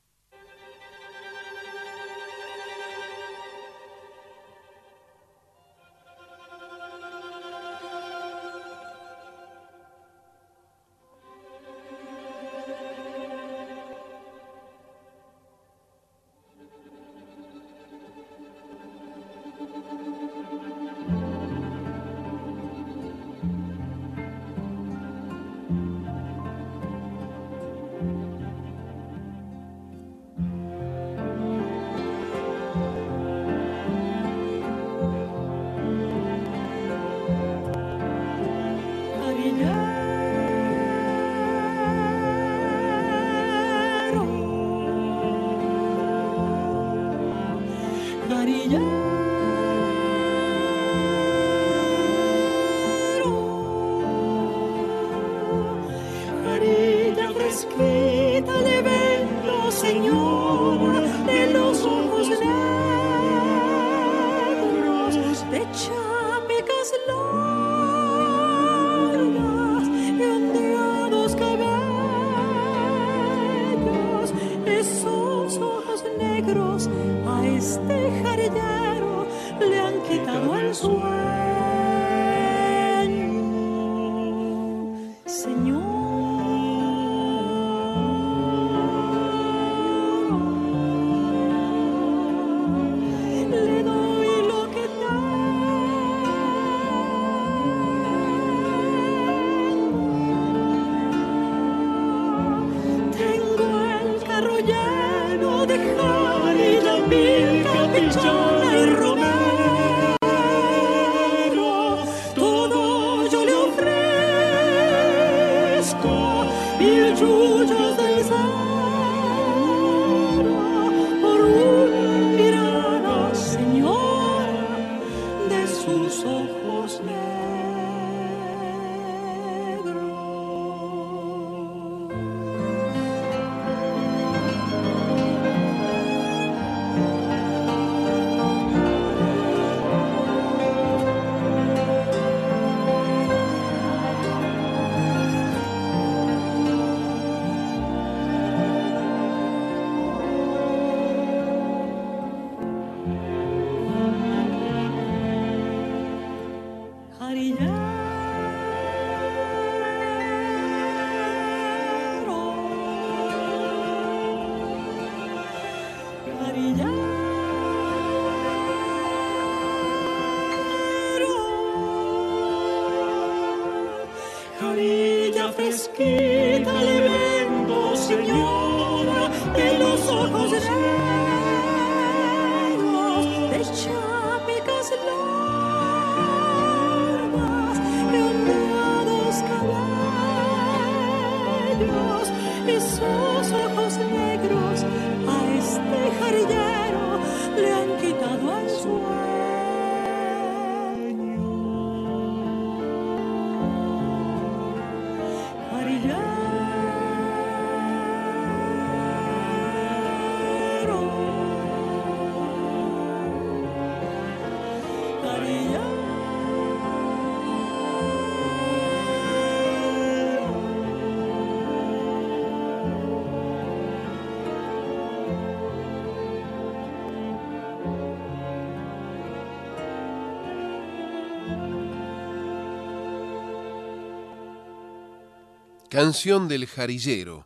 Canción del Jarillero.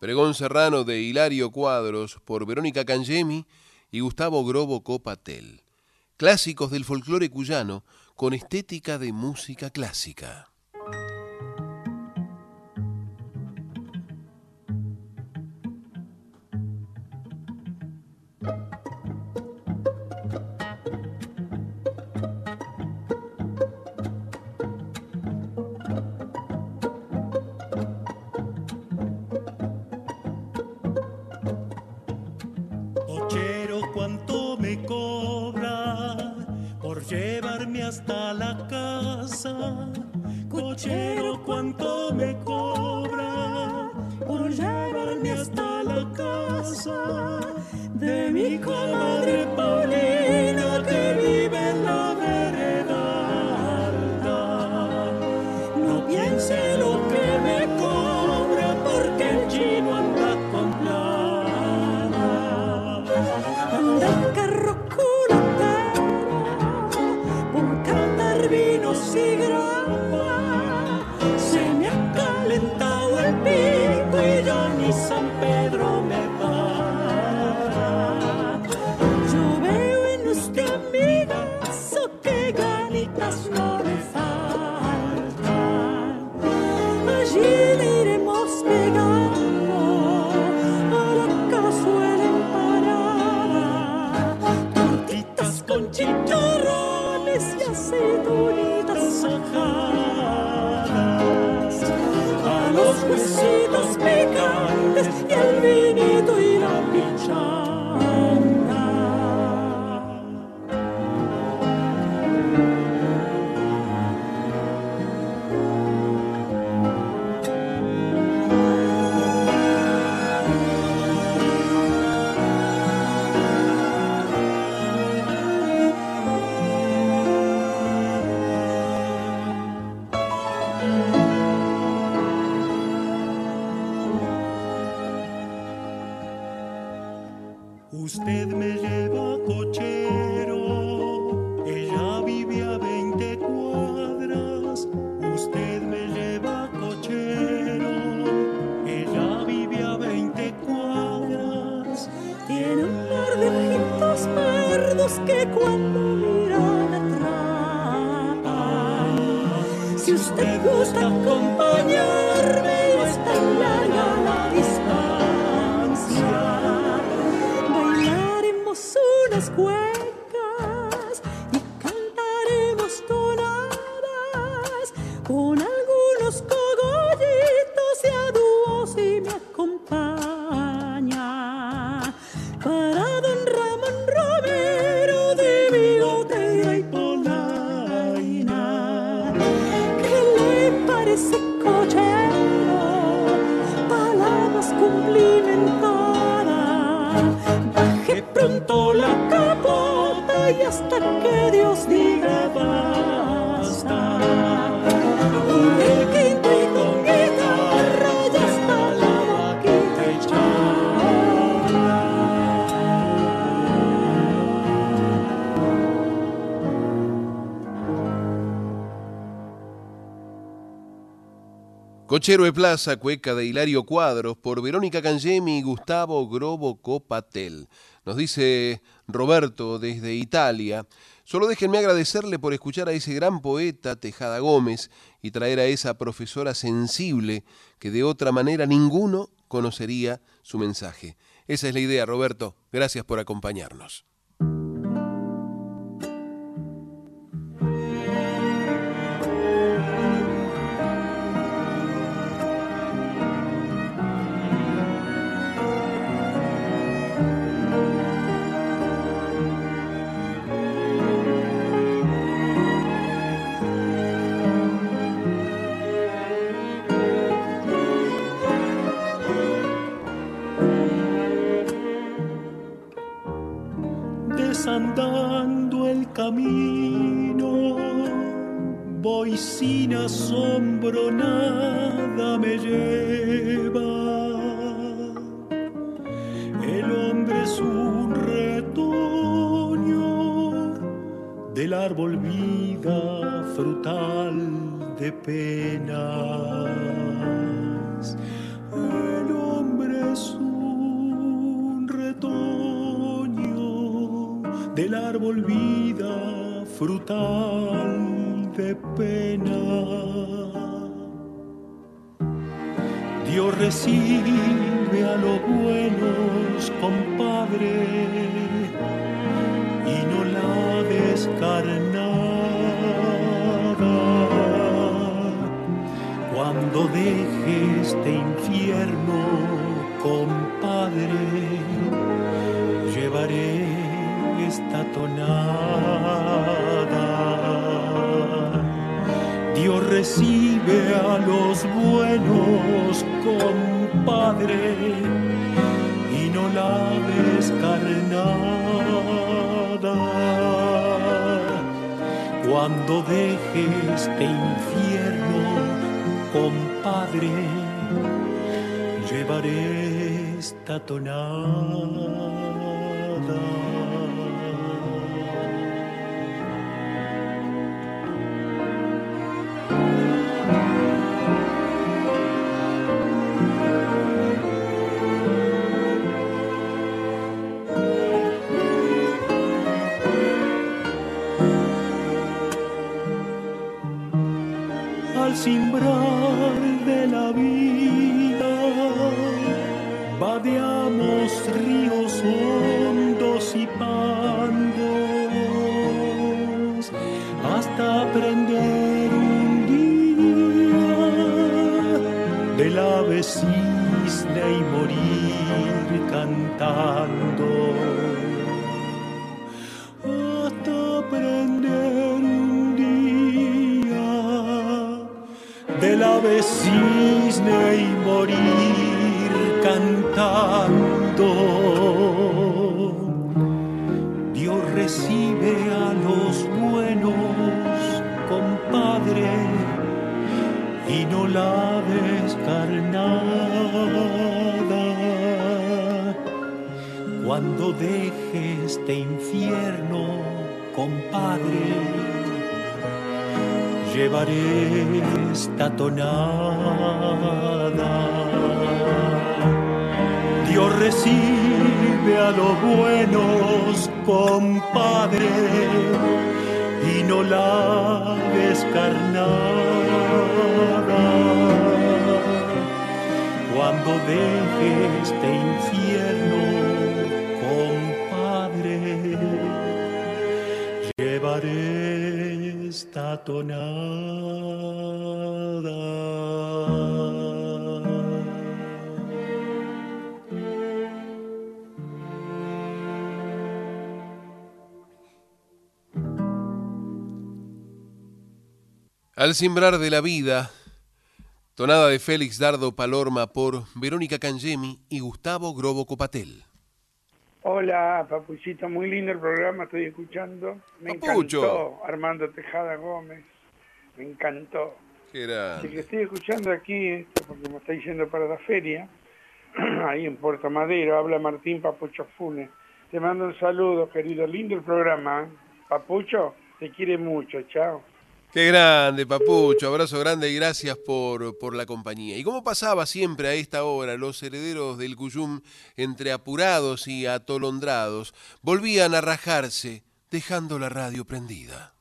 Pregón Serrano de Hilario Cuadros por Verónica Cangemi y Gustavo Grobo Copatel. Clásicos del folclore cuyano con estética de música clásica. Pedro me Cochero de Plaza, cueca de Hilario Cuadros, por Verónica Cangemi y Gustavo Grobo Copatel. Nos dice Roberto desde Italia. Solo déjenme agradecerle por escuchar a ese gran poeta Tejada Gómez y traer a esa profesora sensible que de otra manera ninguno conocería su mensaje. Esa es la idea, Roberto. Gracias por acompañarnos. Desandando el camino, voy sin asombro, nada me lleva. El hombre es un retoño del árbol vida frutal de penas. Del árbol vida frutal de pena. Dios recibe a los buenos, compadre, y no la descarnada. Cuando deje este infierno, compadre, esta tonada. Dios recibe a los buenos, compadre, y no la descarnada. Cuando deje este infierno, compadre, llevaré esta tonada. Al simbrar de la vida, tonada de Félix Dardo Palorma por Verónica Cangemi y Gustavo Grobo Copatel. Hola, Papuchito, muy lindo el programa, estoy escuchando. Me Papucho. encantó Armando Tejada Gómez, me encantó. Qué grande. Así que estoy escuchando aquí, esto porque me está diciendo para la feria, ahí en Puerto Madero, habla Martín Papucho Funes. Te mando un saludo, querido, lindo el programa. ¿eh? Papucho, te quiere mucho, chao. Qué grande, Papucho. Abrazo grande y gracias por, por la compañía. ¿Y cómo pasaba siempre a esta hora? Los herederos del Cuyum, entre apurados y atolondrados, volvían a rajarse, dejando la radio prendida.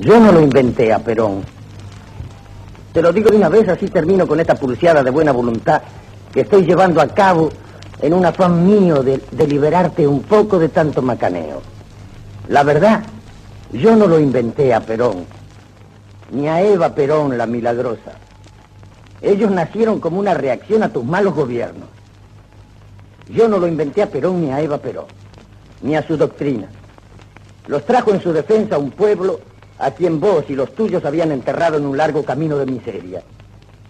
Yo no lo inventé a Perón. Te lo digo de una vez, así termino con esta pulseada de buena voluntad que estoy llevando a cabo en un afán mío de, de liberarte un poco de tanto macaneo. La verdad, yo no lo inventé a Perón, ni a Eva Perón la milagrosa. Ellos nacieron como una reacción a tus malos gobiernos. Yo no lo inventé a Perón ni a Eva Perón, ni a su doctrina. Los trajo en su defensa un pueblo a quien vos y los tuyos habían enterrado en un largo camino de miseria.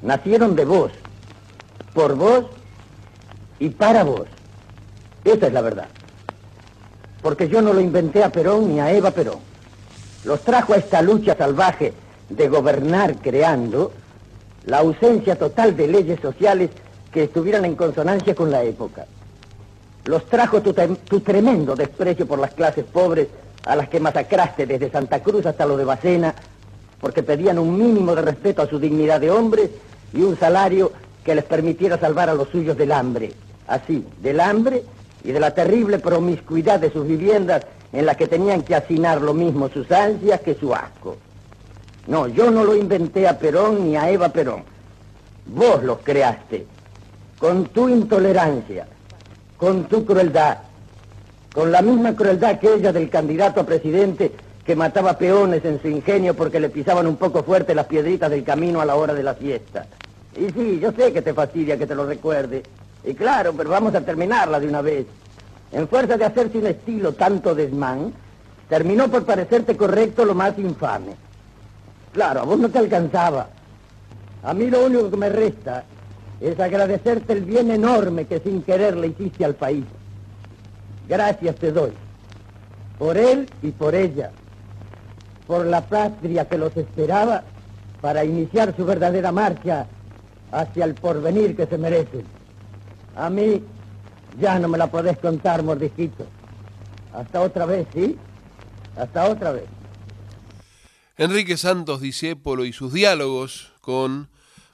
Nacieron de vos, por vos y para vos. Esa es la verdad. Porque yo no lo inventé a Perón ni a Eva Perón. Los trajo a esta lucha salvaje de gobernar creando la ausencia total de leyes sociales que estuvieran en consonancia con la época. Los trajo tu, tremendo desprecio por las clases pobres a las que masacraste desde Santa Cruz hasta lo de Bacena, porque pedían un mínimo de respeto a su dignidad de hombres y un salario que les permitiera salvar a los suyos del hambre. Así, del hambre y de la terrible promiscuidad de sus viviendas en las que tenían que hacinar lo mismo sus ansias que su asco. No, yo no lo inventé a Perón ni a Eva Perón. Vos los creaste, con tu intolerancia, con tu crueldad, con la misma crueldad que ella del candidato a presidente que mataba peones en su ingenio porque le pisaban un poco fuerte las piedritas del camino a la hora de la fiesta. Y sí, yo sé que te fastidia que te lo recuerde. Y claro, pero vamos a terminarla de una vez. En fuerza de hacer sin estilo tanto desmán, terminó por parecerte correcto lo más infame. Claro, a vos no te alcanzaba. A mí lo único que me resta es agradecerte el bien enorme que sin querer le hiciste al país. Gracias te doy. Por él y por ella. Por la patria que los esperaba para iniciar su verdadera marcha hacia el porvenir que se merecen. A mí ya no me la podés contar, mordisquito. Hasta otra vez, ¿sí? Hasta otra vez. Enrique Santos Discépolo y sus diálogos con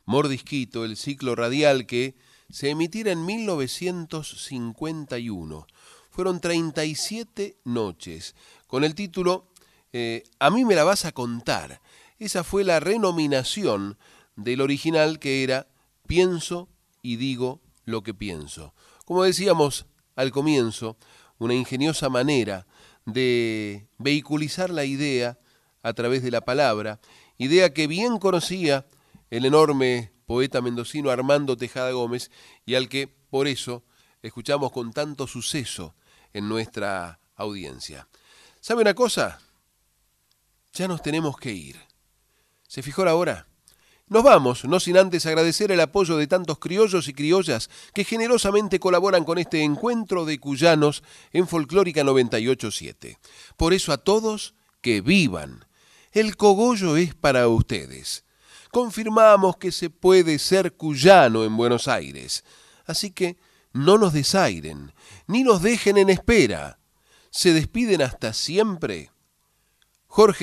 Mordisquito, el ciclo radial que se emitiera en 1951. Fueron 37 noches, con el título eh, A mí me la vas a contar. Esa fue la renominación del original que era Pienso y digo lo que pienso. Como decíamos al comienzo, una ingeniosa manera de vehiculizar la idea a través de la palabra, idea que bien conocía el enorme poeta mendocino Armando Tejada Gómez y al que por eso escuchamos con tanto suceso en nuestra audiencia. ¿Sabe una cosa? Ya nos tenemos que ir. ¿Se fijó la hora? Nos vamos, no sin antes agradecer el apoyo de tantos criollos y criollas que generosamente colaboran con este encuentro de cuyanos en Folclórica 987. Por eso a todos, que vivan. El cogollo es para ustedes. Confirmamos que se puede ser cuyano en Buenos Aires. Así que no nos desairen, ni nos dejen en espera. Se despiden hasta siempre. Jorge